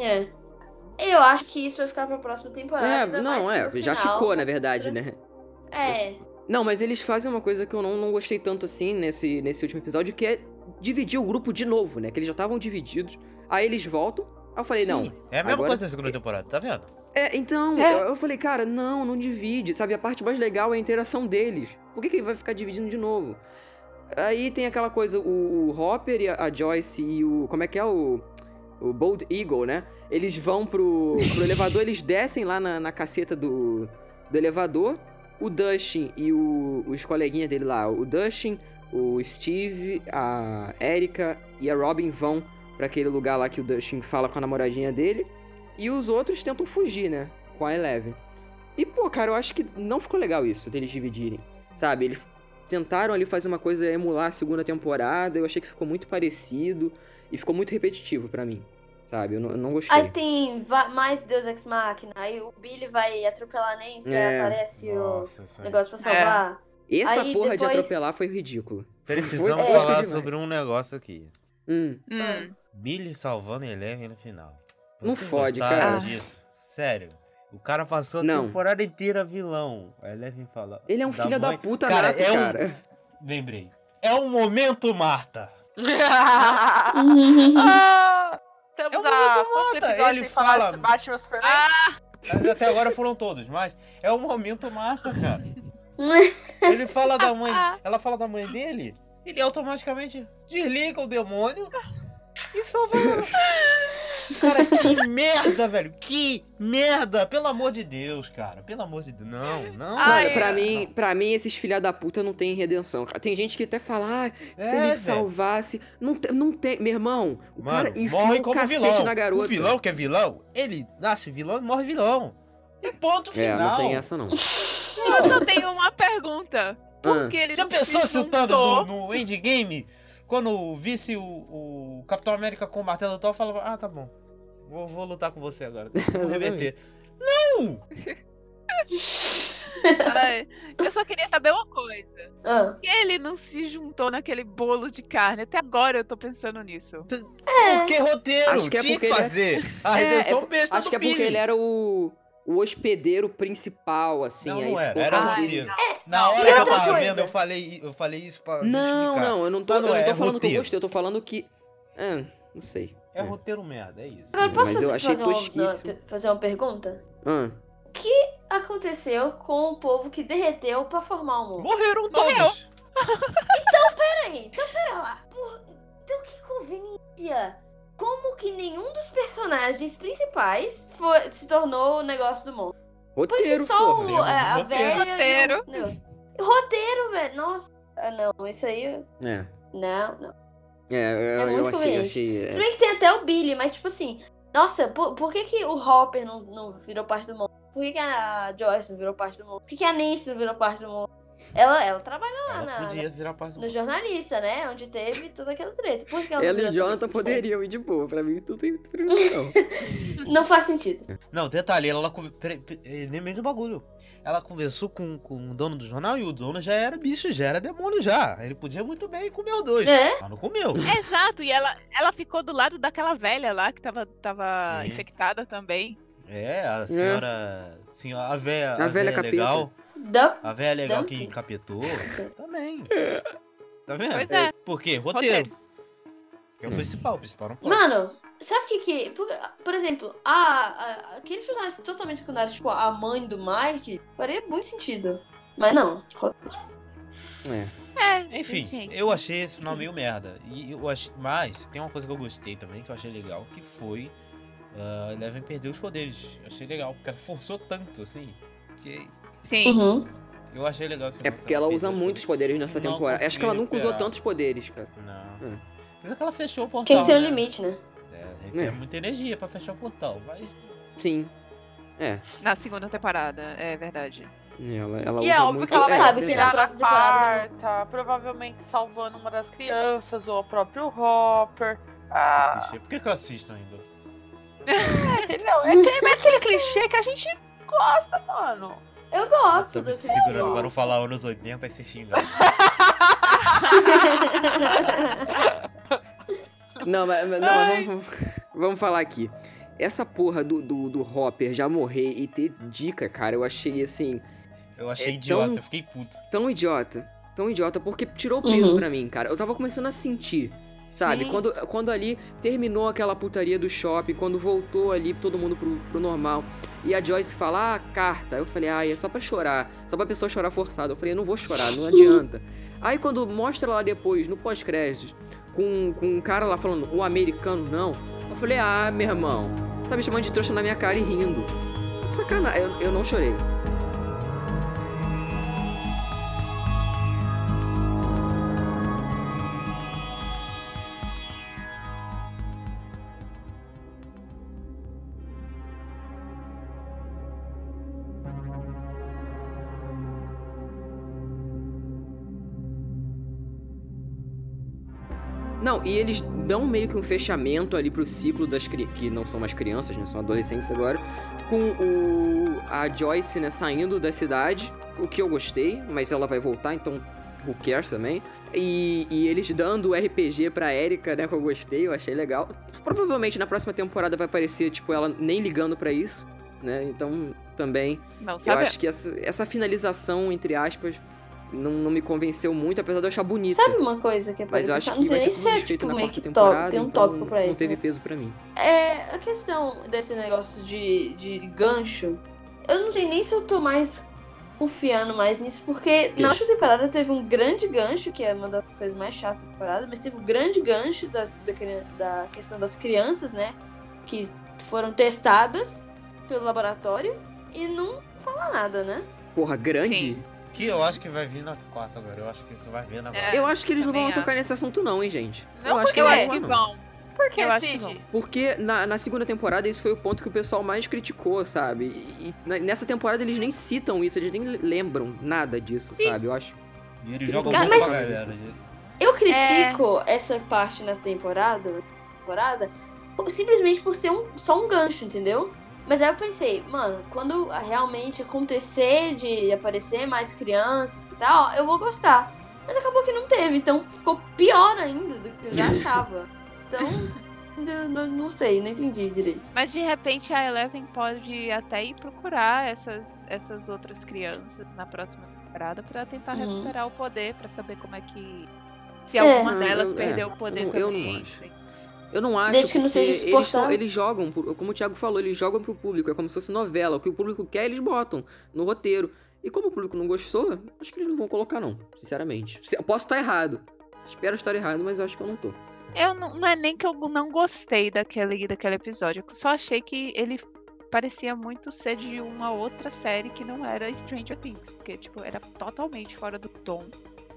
É. Eu acho que isso vai ficar pra próxima temporada. É, não, que é, já final- ficou, na verdade, né? É. Não, mas eles fazem uma coisa que eu não, não gostei tanto assim nesse, nesse último episódio, que é dividir o grupo de novo, né? Que eles já estavam divididos. Aí eles voltam. Aí eu falei, Sim, não. é a mesma agora- coisa da segunda temporada, tá vendo? É, então, É. Eu, eu falei, cara, não, não divide, sabe? A parte mais legal é a interação deles. Por que, que vai ficar dividindo de novo? Aí tem aquela coisa, o, o Hopper e a, a Joyce e o. Como é que é o. O Bold Eagle, né? Eles vão pro, pro elevador, eles descem lá na, na caceta do, do elevador. O Dustin e o, os coleguinhas dele lá, o Dustin, o Steve, a Erika e a Robin vão pra aquele lugar lá que o Dustin fala com a namoradinha dele. E os outros tentam fugir, né? Com a Eleven. E, pô, cara, eu acho que não ficou legal isso, deles dividirem. Sabe? Eles tentaram ali fazer uma coisa emular a segunda temporada. Eu achei que ficou muito parecido. E ficou muito repetitivo pra mim. Sabe? Eu não, eu não gostei. Aí tem mais Deus Ex Machina. Aí o Billy vai atropelar a Nancy, É. aí aparece Nossa, o sim. negócio pra salvar. Essa aí porra de depois- atropelar foi ridículo. Precisamos Foi falar sobre um negócio aqui. Hum. Hum. Billy salvando Eleven no final. Não Vocês fode, gostaram cara. disso? Sério. O cara passou a Não. temporada inteira vilão. A Eleven fala. Ele é um filho da mãe. puta Cara, nato, é um- cara. Lembrei. É um momento, Marta. ah, estamos É um quantos mata, episódios ele fala- Batman Superman? Até agora foram todos, mas é o momento Marta, cara. Ele fala da mãe. Ela fala da mãe dele. Ele automaticamente desliga o demônio e salva ela. Cara, que merda, velho. Que merda. Pelo amor de Deus, cara. Pelo amor de Deus. Não, não. Ai, Mano, pra não. mim, pra mim, esses filha da puta não tem redenção. cara. Tem gente que até fala, ah, se É, ele velho. salvasse. Não, não tem. Meu irmão, o Mano, cara enfiou morre um como cacete vilão. na garota. O vilão que é vilão, ele nasce vilão e morre vilão. E ponto É, final. não tem essa não. Eu só tenho uma pergunta. Por Ah. que ele Já não pensou se o? Thanos no, no Endgame, quando visse o, o Capitão América com o martelo do Thor, falava, ah, tá bom, vou, vou lutar com você agora, vou reverter. Não! Ai, Eu só queria saber uma coisa. Ah, Por que ele não se juntou naquele bolo de carne? Até agora eu tô pensando nisso. Porque roteiro, Acho que é tinha porque que ele é- fazer a É, redenção é- besta Acho do que é porque Billy. ele era o, o hospedeiro principal, assim. Não, aí não era, ficou era confuso. roteiro. Ai, Na hora que eu tava coisa? vendo, eu falei, eu falei isso pra Não, justificar. não, eu não tô, não eu não é, tô é falando que eu roteiro. gostei, eu tô falando que. É, não sei. É roteiro merda, é isso. agora posso Mas eu fazer, achei fazer, uma, tosquíssimo. uma- fazer uma pergunta? Ah, Aconteceu com o povo que derreteu pra formar o mundo. Morreram Morreu. todos. Peraí, então pera lá. Por- Então que conveniência. Como que nenhum dos personagens principais foi- se tornou o negócio do mundo? Porque roteiro, só porra. o, Temos a, a roteiro. velha. Roteiro. Não. Roteiro, velho. Nossa. Ah, não, isso aí. É, Não, não. é, eu, É eu muito achei, conveniente. achei. Se é. bem que tem até o Billy, mas tipo assim. Nossa, por, por que, que o Hopper não, não virou parte do mundo? Por que, que a Joyce não virou parte do mundo? Por que, que a Nancy não virou parte do mundo? Ela, ela trabalha lá Ela na, podia virar parte do no jornalista, né? Onde teve toda aquela treta. Por que ela, Ela e o Jonathan poderiam ir de boa. Pra mim, não tem muito problema, não. Não faz sentido. Não, detalhe, ela. peraí, Lembrei do bagulho. Ela conversou com, com o dono do jornal e o dono já era bicho, já era demônio já. Ele podia muito bem comer os dois. É? Mas não comeu. Exato, e ela, ela ficou do lado daquela velha lá que tava, tava Sim. infectada também. É, a senhora. senhora a véia. A A, velha capeta. legal. Dá- A véia legal que encapetou. também. Tá vendo? Pois é. Por quê? Roteiro. Que é o principal, o principal não pode. Mano, sabe o que que... Por, por exemplo, a, a- aqueles personagens totalmente secundários, tipo a mãe do Mike, faria muito sentido. Mas não. É. É, Enfim, gente. eu achei esse final meio merda. E eu achei. Mas tem uma coisa que eu gostei também, que eu achei legal, que foi. Uh, Eleven perder os poderes. Achei legal, porque ela forçou tanto, assim. Que Sim. Uhum. eu achei legal esse É porque ela usa os muitos poderes nessa Não temporada. Acho que ela nunca usou tantos poderes, cara. Não. É. Mas é que ela fechou o portal. Quem tem um né? limite, né? É, requer É. muita energia pra fechar o portal. Mas Sim. É, Na segunda temporada, é verdade. ela, ela E usa é óbvio muito... que ela vai sabe, final da virar próxima temporada, quarta, provavelmente salvando uma das crianças, ou o próprio Hopper. Ah. Por que, que eu assisto ainda? entendeu? É aquele, é aquele clichê que a gente gosta, mano. Eu gosto Tô do me Chris segurando pra não falar anos 80 e se xingar. Não, mas, mas- não, mas vamos, vamos falar aqui. Essa porra do, do, do Hopper já morrer e ter dica, cara, eu achei assim, Eu achei É idiota, tão- eu fiquei puto. tão idiota. Tão idiota, porque tirou peso Uhum. pra mim, cara. Eu tava começando a sentir, sabe? Sim. Quando, quando ali terminou aquela putaria do shopping, quando voltou ali todo mundo pro, pro normal, e a Joyce fala, ah, carta. Eu falei, ah, é só pra chorar. Só pra pessoa chorar forçada. Eu falei, eu não vou chorar, não adianta. Aí quando mostra lá depois, no pós-créditos, com, com um cara lá falando, o americano não. Eu falei, ah, meu irmão, tá me chamando de trouxa na minha cara e rindo. Sacanagem, eu, eu não chorei. Não, e eles dão meio que um fechamento ali pro ciclo das que não são mais crianças, né? São adolescentes agora. Com o a Joyce, né, saindo da cidade, o que eu gostei, mas ela vai voltar, então who cares também. E, e eles dando o RPG pra Erika, né, que eu gostei, eu achei legal. Provavelmente na próxima temporada vai aparecer, tipo, ela nem ligando pra isso, né? Então, também Não eu acho que essa, essa finalização, entre aspas, não, não me convenceu muito, apesar de eu achar bonita. Sabe uma coisa que é Mas eu acho não que sei vai nem ser se tudo é tipo na meio que top, tem um então tópico pra não isso. teve né? peso pra mim. É, a questão desse negócio de, de gancho, eu não sei nem se eu tô mais confiando mais nisso, porque Que? na última temporada teve um grande gancho, que é uma das coisas mais chatas da temporada, mas teve um grande gancho da, cri- da questão das crianças, né? Que foram testadas pelo laboratório e não fala nada, né? Porra, grande? Sim. Que eu acho que vai vir na quarta agora. Eu acho que isso vai vir agora. É. Eu acho que eles não vão Também tocar acho. nesse assunto não, hein, gente. Não, eu acho que porque Eu acho vão, que não. vão. Por que, Eu acho que vão. Porque na, na segunda temporada isso foi o ponto que o pessoal mais criticou, sabe? E, e na- nessa temporada eles nem citam isso, eles nem lembram nada disso, sabe? Eu acho. E eles jogam Cara, muito mas- pra galera. Eu critico essa parte na temporada, temporada simplesmente por ser um, só um gancho, entendeu? Mas aí eu pensei, mano, quando realmente acontecer de aparecer mais crianças e tal, eu vou gostar. Mas acabou que não teve, então ficou pior ainda do que eu já achava. Então, eu não, não sei, não entendi direito. Mas de repente a Eleven pode até ir procurar essas, essas outras crianças na próxima temporada pra tentar Uhum. recuperar o poder, pra saber como é que. Se É. alguma delas eu- perdeu é, o poder eu não- eu também. não acho. Eu não acho Desde que não seja eles, eles jogam, como o Thiago falou, eles jogam pro público, é como se fosse novela. O que o público quer, eles botam no roteiro. E como o público não gostou, acho que eles não vão colocar, não, sinceramente. Eu posso estar errado. Espero estar errado, mas eu acho que eu não tô. Eu não, não é nem que eu não gostei daquele, daquele episódio, eu só achei que ele parecia muito ser de uma outra série que não era Stranger Things. Porque, tipo, era totalmente fora do tom.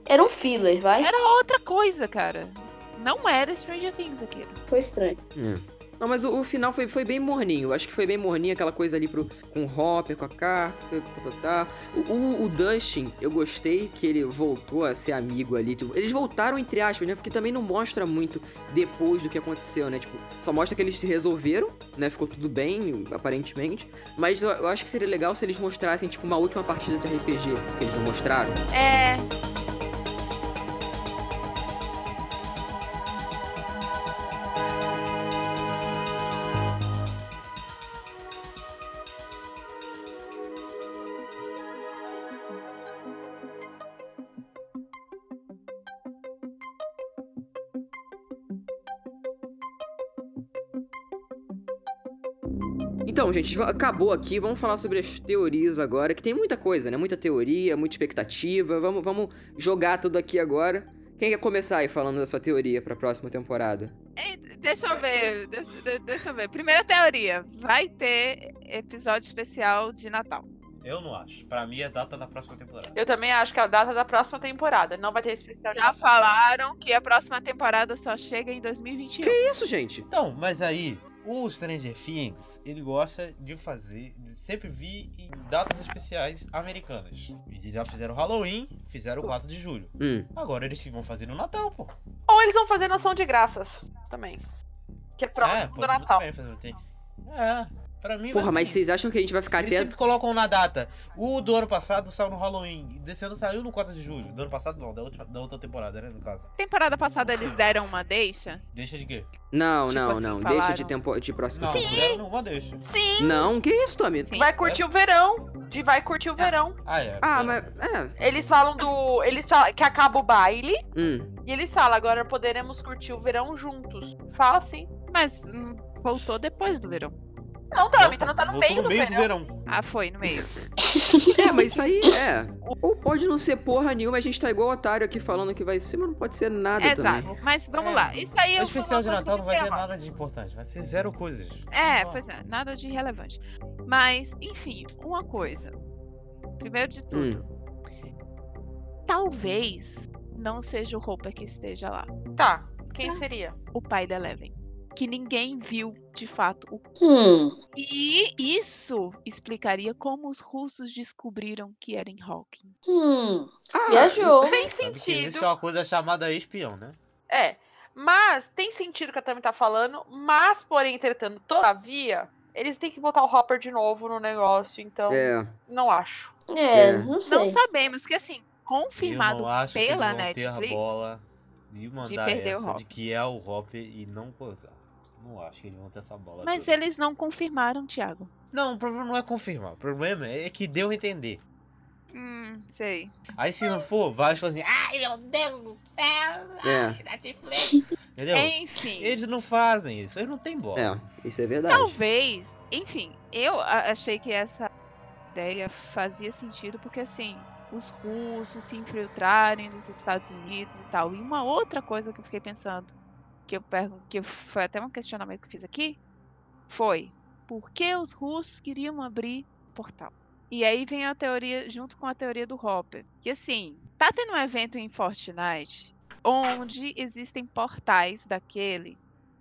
Era um filler, vai? Era outra coisa, cara. Não era Stranger Things aquilo. Foi estranho. É. Não, mas o, o final foi, foi bem morninho. Eu acho que foi bem morninho aquela coisa ali pro, com o Hopper, com a carta, tá, tá, tá, tá. O, o, o Dustin, eu gostei que ele voltou a ser amigo ali. Tipo, eles voltaram entre aspas, né? Porque também não mostra muito depois do que aconteceu, né? Tipo, só mostra que eles se resolveram, né? Ficou tudo bem, aparentemente. Mas eu, eu acho que seria legal se eles mostrassem, tipo, uma última partida de RPG, que eles não mostraram. É. Então, gente, acabou aqui. Vamos falar sobre as teorias agora, que tem muita coisa, né? Muita teoria, muita expectativa. Vamos, vamos jogar tudo aqui agora. Quem quer começar aí falando da sua teoria pra próxima temporada? Ei, Deixa eu ver, deixa, de- deixa eu ver. Primeira teoria, vai ter episódio especial de Natal. Eu não acho. Pra mim é data da próxima temporada. Eu também acho que é a data da próxima temporada. Não vai ter especial Já falaram que a próxima temporada só chega em 2021. Que isso, gente? Então, mas aí, O Stranger Things, ele gosta de fazer, de sempre vir em datas especiais americanas. Eles já fizeram Halloween, fizeram o 4 de julho. Hum. Agora eles vão fazer no Natal, pô. Ou eles vão fazer nação de graças também. Que é é, próximo do pode muito Natal. bem fazer o Things. É, pra mim Porra, mas isso. vocês acham que a gente vai ficar Eles até. sempre colocam na data. O do ano passado saiu no Halloween. E desse ano saiu no 4 de julho. Do ano passado não, da, última, da outra temporada, né, no caso. Temporada passada eles deram uma deixa. Deixa de quê? Não, Tipo não, assim, não. falaram. Deixa de, tempo, de próximo. Não, não deram nenhuma deixa. Sim, Não, que isso, Tommy? Sim. vai curtir o verão. De vai curtir o verão. Ah, é. Ah, é. mas. É. Eles falam do. Eles falam que acaba o baile. Hum. E eles falam, agora poderemos curtir o verão juntos. Fala assim. Mas hum, voltou depois do verão. Não, Tami, tu não tá no Voltou meio, no meio do verão. verão. Ah, foi, no meio. É, mas isso aí é. Ou pode não ser porra nenhuma, a gente tá igual otário aqui falando que vai ser, mas não pode ser nada também. Exato. Mas vamos É. lá. Isso aí O eu especial de Natal não vai ter nada de importante. Vai ser zero coisas. É, pois é, nada de relevante. Mas, enfim, uma coisa. Primeiro de tudo, talvez não seja o Hopper que esteja lá. Tá. Quem seria? O pai da Eleven. Que ninguém viu de fato. o- Hum. E isso explicaria como os russos descobriram que era em Hawkins. Hum. Ah, Viajou. Tem que existe sentido. uma coisa chamada espião, né? É. Mas tem sentido o que a Tami tá falando. Mas, porém, entretanto, todavia, eles têm que botar o Hopper de novo no negócio. Então, É. não acho. É, É. não sei. Não sabemos que assim, Eu confirmado não acho que eles pela vão ter a Netflix. bola de mandar perder o essa de Hopper. que é o Hopper e não coisar. Não acho que eles vão ter essa bola. Mas toda. eles não confirmaram, Thiago. Não, o problema não é confirmar. O problema é que deu a entender. Hum, sei. Aí se não for, vai falar assim, ai meu Deus do céu, É. ai, Netflix. Entendeu? Enfim. Eles não fazem isso, eles não têm bola. É, isso é verdade. Talvez, enfim, eu achei que essa ideia fazia sentido porque assim, os russos se infiltrarem nos Estados Unidos e tal. E uma outra coisa que eu fiquei pensando, que eu pergun- que foi até um questionamento que eu fiz aqui, foi por que os russos queriam abrir o portal? E aí vem a teoria, junto com a teoria do Hopper, que assim, tá tendo um evento em Fortnite onde existem portais daquele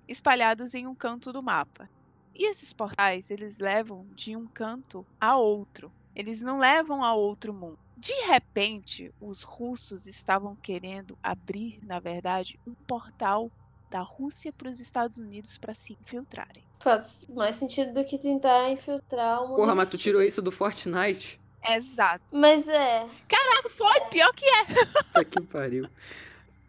espalhados em um canto do mapa. E esses portais, eles levam de um canto a outro. Eles não levam a outro mundo. De repente, os russos estavam querendo abrir, na verdade, um portal da Rússia para os Estados Unidos para se infiltrarem. Faz mais sentido do que tentar infiltrar mundo. Porra, mas tu tirou isso do Fortnite? Exato. Mas é. Caraca, foi pior que é. Puta que pariu.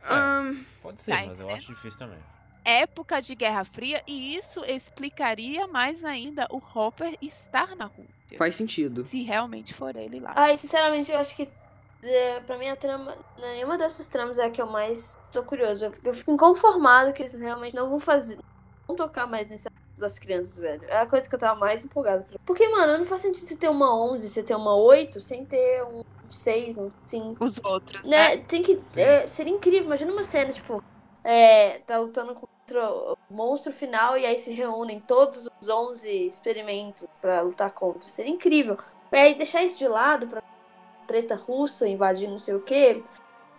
Ahn, Pode ser, Tá mas eu acho difícil também. Época de Guerra Fria e isso explicaria mais ainda o Hopper estar na Rússia. faz sentido. Se realmente for ele lá. Ai, sinceramente, eu acho que é, pra mim a trama. Nenhuma dessas tramas é a que eu mais tô curioso. Eu, eu fico inconformado que eles realmente não vão fazer. Não vão tocar mais nesse das crianças, velho. É a coisa que eu tava mais empolgada. Porque, mano, não faz sentido você ter uma 11, você ter uma 8, sem ter um 6, um 5. Os outros, né? Né? Tem que. é, seria incrível. Imagina uma cena, tipo. É, tá lutando contra o monstro final e aí se reúnem todos os 11 experimentos pra lutar contra. Seria incrível. E aí deixar isso de lado pra treta russa invadir não sei o que.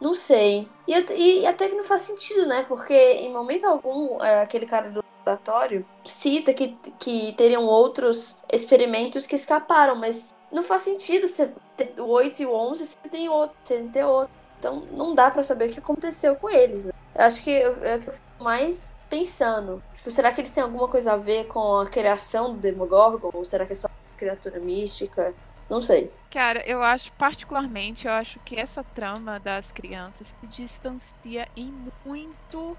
Não sei. E, at- e até que não faz sentido, né? Porque em momento algum, é, aquele cara do laboratório cita que, que teriam outros experimentos que escaparam, mas não faz sentido você ter o 8 e o 11 se tem outro, você ter outro. Então não dá pra saber o que aconteceu com eles, né? Eu acho que eu, é que eu fico mais pensando. Tipo, será que eles têm alguma coisa a ver com a criação do Demogorgon? Ou será que é só criatura mística? Não sei. Cara, eu acho, particularmente, eu acho que essa trama das crianças se distancia em muito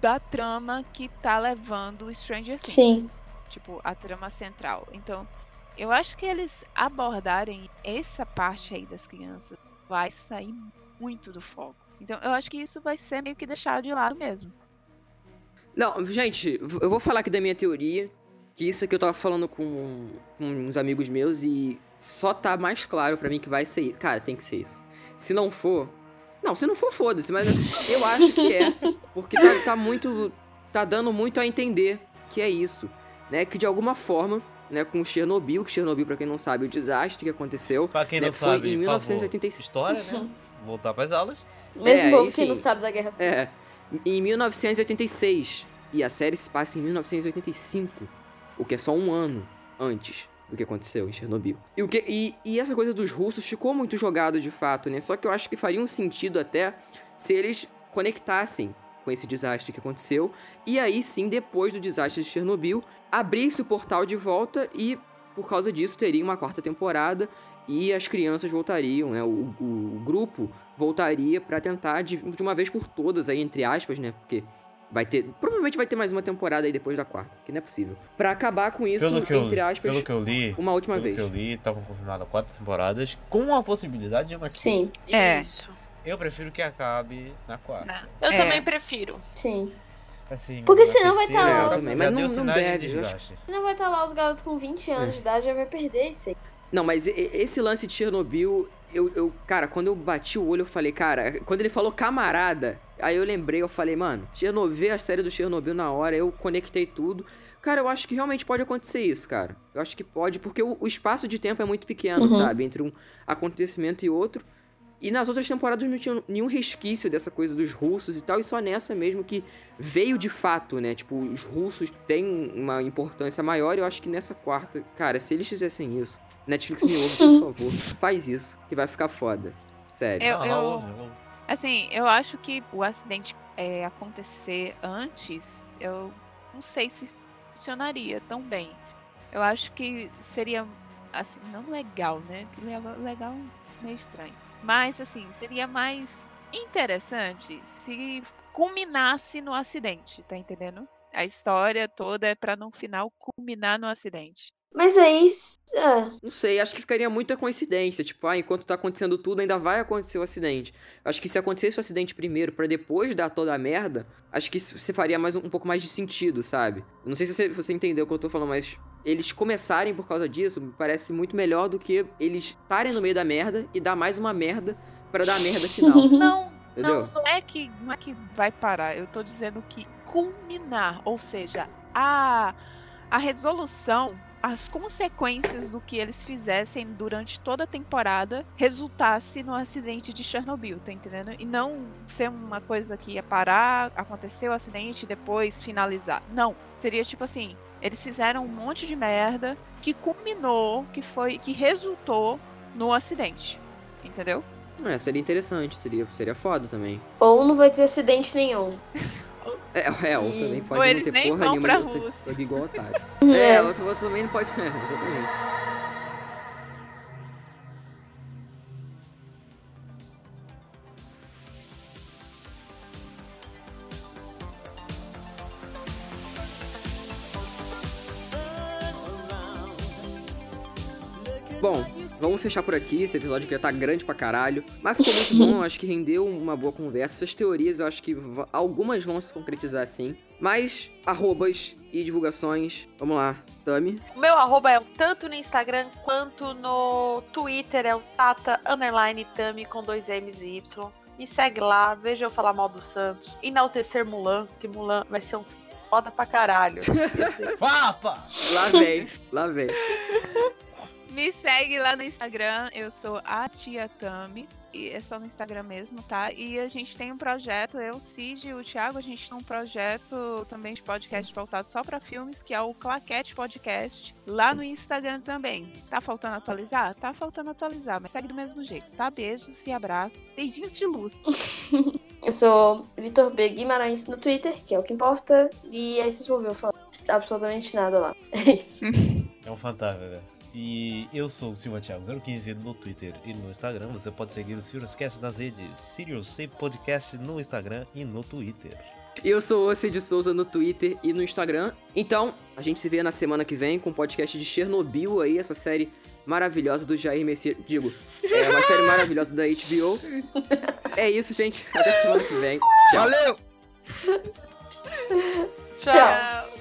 da trama que tá levando o Stranger Things. Sim. Tipo, a trama central. Então, eu acho que eles abordarem essa parte aí das crianças vai sair muito do foco. Então, eu acho que isso vai ser meio que deixado de lado mesmo. Não, gente, eu vou falar aqui da minha teoria. Que isso aqui eu tava falando com, com uns amigos meus e só tá mais claro pra mim que vai ser. Cara, tem que ser isso. Se não for. Não, se não for, foda-se, mas eu- acho que é. Porque tá, tá muito. Tá dando muito a entender que é isso. Né? Que de alguma forma, né, com Chernobyl, que Chernobyl, pra quem não sabe, o desastre que aconteceu. Pra quem né, não foi sabe, em por 1986. favor, história, né? Voltar pras aulas. Mesmo É, povo que não sabe da Guerra Fria. É. Em 1986, E a série se passa em 1985, o que é só um ano antes do que aconteceu em Chernobyl. E, o que, e, e essa coisa dos russos ficou muito jogado de fato, né? Só que eu acho que faria um sentido até se eles conectassem com esse desastre que aconteceu. E aí sim, depois do desastre de Chernobyl, abrisse o portal de volta e, por causa disso, teria uma quarta temporada e as crianças voltariam, né? O, o, o grupo voltaria para tentar de, de uma vez por todas, aí, entre aspas, né? Porque vai ter. Provavelmente vai ter mais uma temporada aí depois da quarta, que não é possível. Pra acabar com isso, Pelo que eu, entre aspas, pelo que eu li, uma última pelo vez. que eu li, estavam confirmadas quatro temporadas com a possibilidade de uma quinta. Sim, É. Isso. Eu prefiro que acabe na quarta. Eu É. também prefiro. sim. Assim, Porque senão vai terceira, tá lá. já- Eu também, mas não- não de deve, eu desgaste. Senão vai estar lá os garotos com 20 anos É. de idade já vai perder isso aí. Não, mas esse lance de Chernobyl, eu, eu, cara, quando eu bati o olho, eu falei, cara, quando ele falou camarada, aí eu lembrei, eu falei, mano, Chernobyl, a série do Chernobyl na hora, eu conectei tudo. Cara, eu acho que realmente pode acontecer isso, cara. Eu acho que pode, porque o, o espaço de tempo é muito pequeno, Uhum. sabe? Entre um acontecimento e outro. E nas outras temporadas não tinha nenhum resquício dessa coisa dos russos e tal, e só nessa mesmo que veio de fato, né? Tipo, os russos têm uma importância maior, e eu acho que nessa quarta, cara, se eles fizessem isso, Netflix me ouve, por favor, faz isso, que vai ficar foda. Sério. Eu- eu-. Assim, eu acho que o acidente é, acontecer antes, eu não sei se funcionaria tão bem. Eu acho que seria, assim, não legal, né? Legal, legal meio estranho. Mas, assim, seria mais interessante se culminasse no acidente, tá entendendo? A história toda é pra no final culminar no acidente. Mas aí. É, Não sei, acho que ficaria muita coincidência. Tipo, ah, enquanto tá acontecendo tudo, ainda vai acontecer o acidente. Acho que se acontecesse o acidente primeiro, pra depois dar toda a merda, acho que isso- você faria mais um, um pouco mais de sentido, sabe? Não sei se você, você entendeu o que eu tô falando, mas eles começarem por causa disso me parece muito melhor do que eles estarem no meio da merda e dar mais uma merda pra dar a merda final. Não, Entendeu? Não, não é que não é que vai parar. Eu tô dizendo que culminar, ou seja, a a resolução, as consequências do que eles fizessem durante toda a temporada resultasse no acidente de Chernobyl, tá entendendo? E não ser uma coisa que ia parar, acontecer o acidente e depois finalizar. Não, seria tipo assim, eles fizeram um monte de merda que culminou, que foi que resultou no acidente. Entendeu? É, seria interessante, seria, seria foda também. ou não vai ter acidente nenhum. É, é ou E- também Ou pode não eles ter nem porra vão nenhuma outra igual otário. É. É, outro, outro também não pode. É, exatamente. Bom, vamos fechar por aqui. Esse episódio que já tá grande pra caralho. Mas ficou muito bom, eu acho que rendeu uma boa conversa. Essas teorias eu acho que algumas vão se concretizar sim. Mas, arrobas e divulgações. Vamos lá, Tami. O meu arroba é tanto no Instagram quanto no Twitter, é o Tata Underline Tami com dois M's e Y. Me segue lá, veja eu falar mal do Santos. Enaltecer Mulan, que Mulan vai ser um foda pra caralho. Fapa! Lá vem, lá vem. Me segue lá no Instagram, eu sou a Tia Tami. E é só no Instagram mesmo, tá? E a gente tem um projeto, eu, Cid e o Thiago, a gente tem um projeto também de podcast voltado só pra filmes, que é o Claquete Podcast, lá no Instagram também. Tá faltando atualizar? Tá faltando atualizar, mas segue do mesmo jeito, tá? Beijos e abraços, beijinhos de luz. Eu sou Vitor B. Guimarães no Twitter, que é o que importa. E aí vocês vão ver eu falar absolutamente nada lá. É isso. É um fantasma, velho. E eu sou o Silva Thiago 015 no Twitter e no Instagram. Você pode seguir o Siriuscast nas redes Sirius Podcast no Instagram e no Twitter. Eu sou o Cid Souza no Twitter e no Instagram. Então, a gente se vê na semana que vem com o podcast de Chernobyl aí, essa série maravilhosa do Jair Messias. Digo, é uma série maravilhosa da HBO. É isso, gente. Até semana que vem. Tchau. Valeu! Tchau.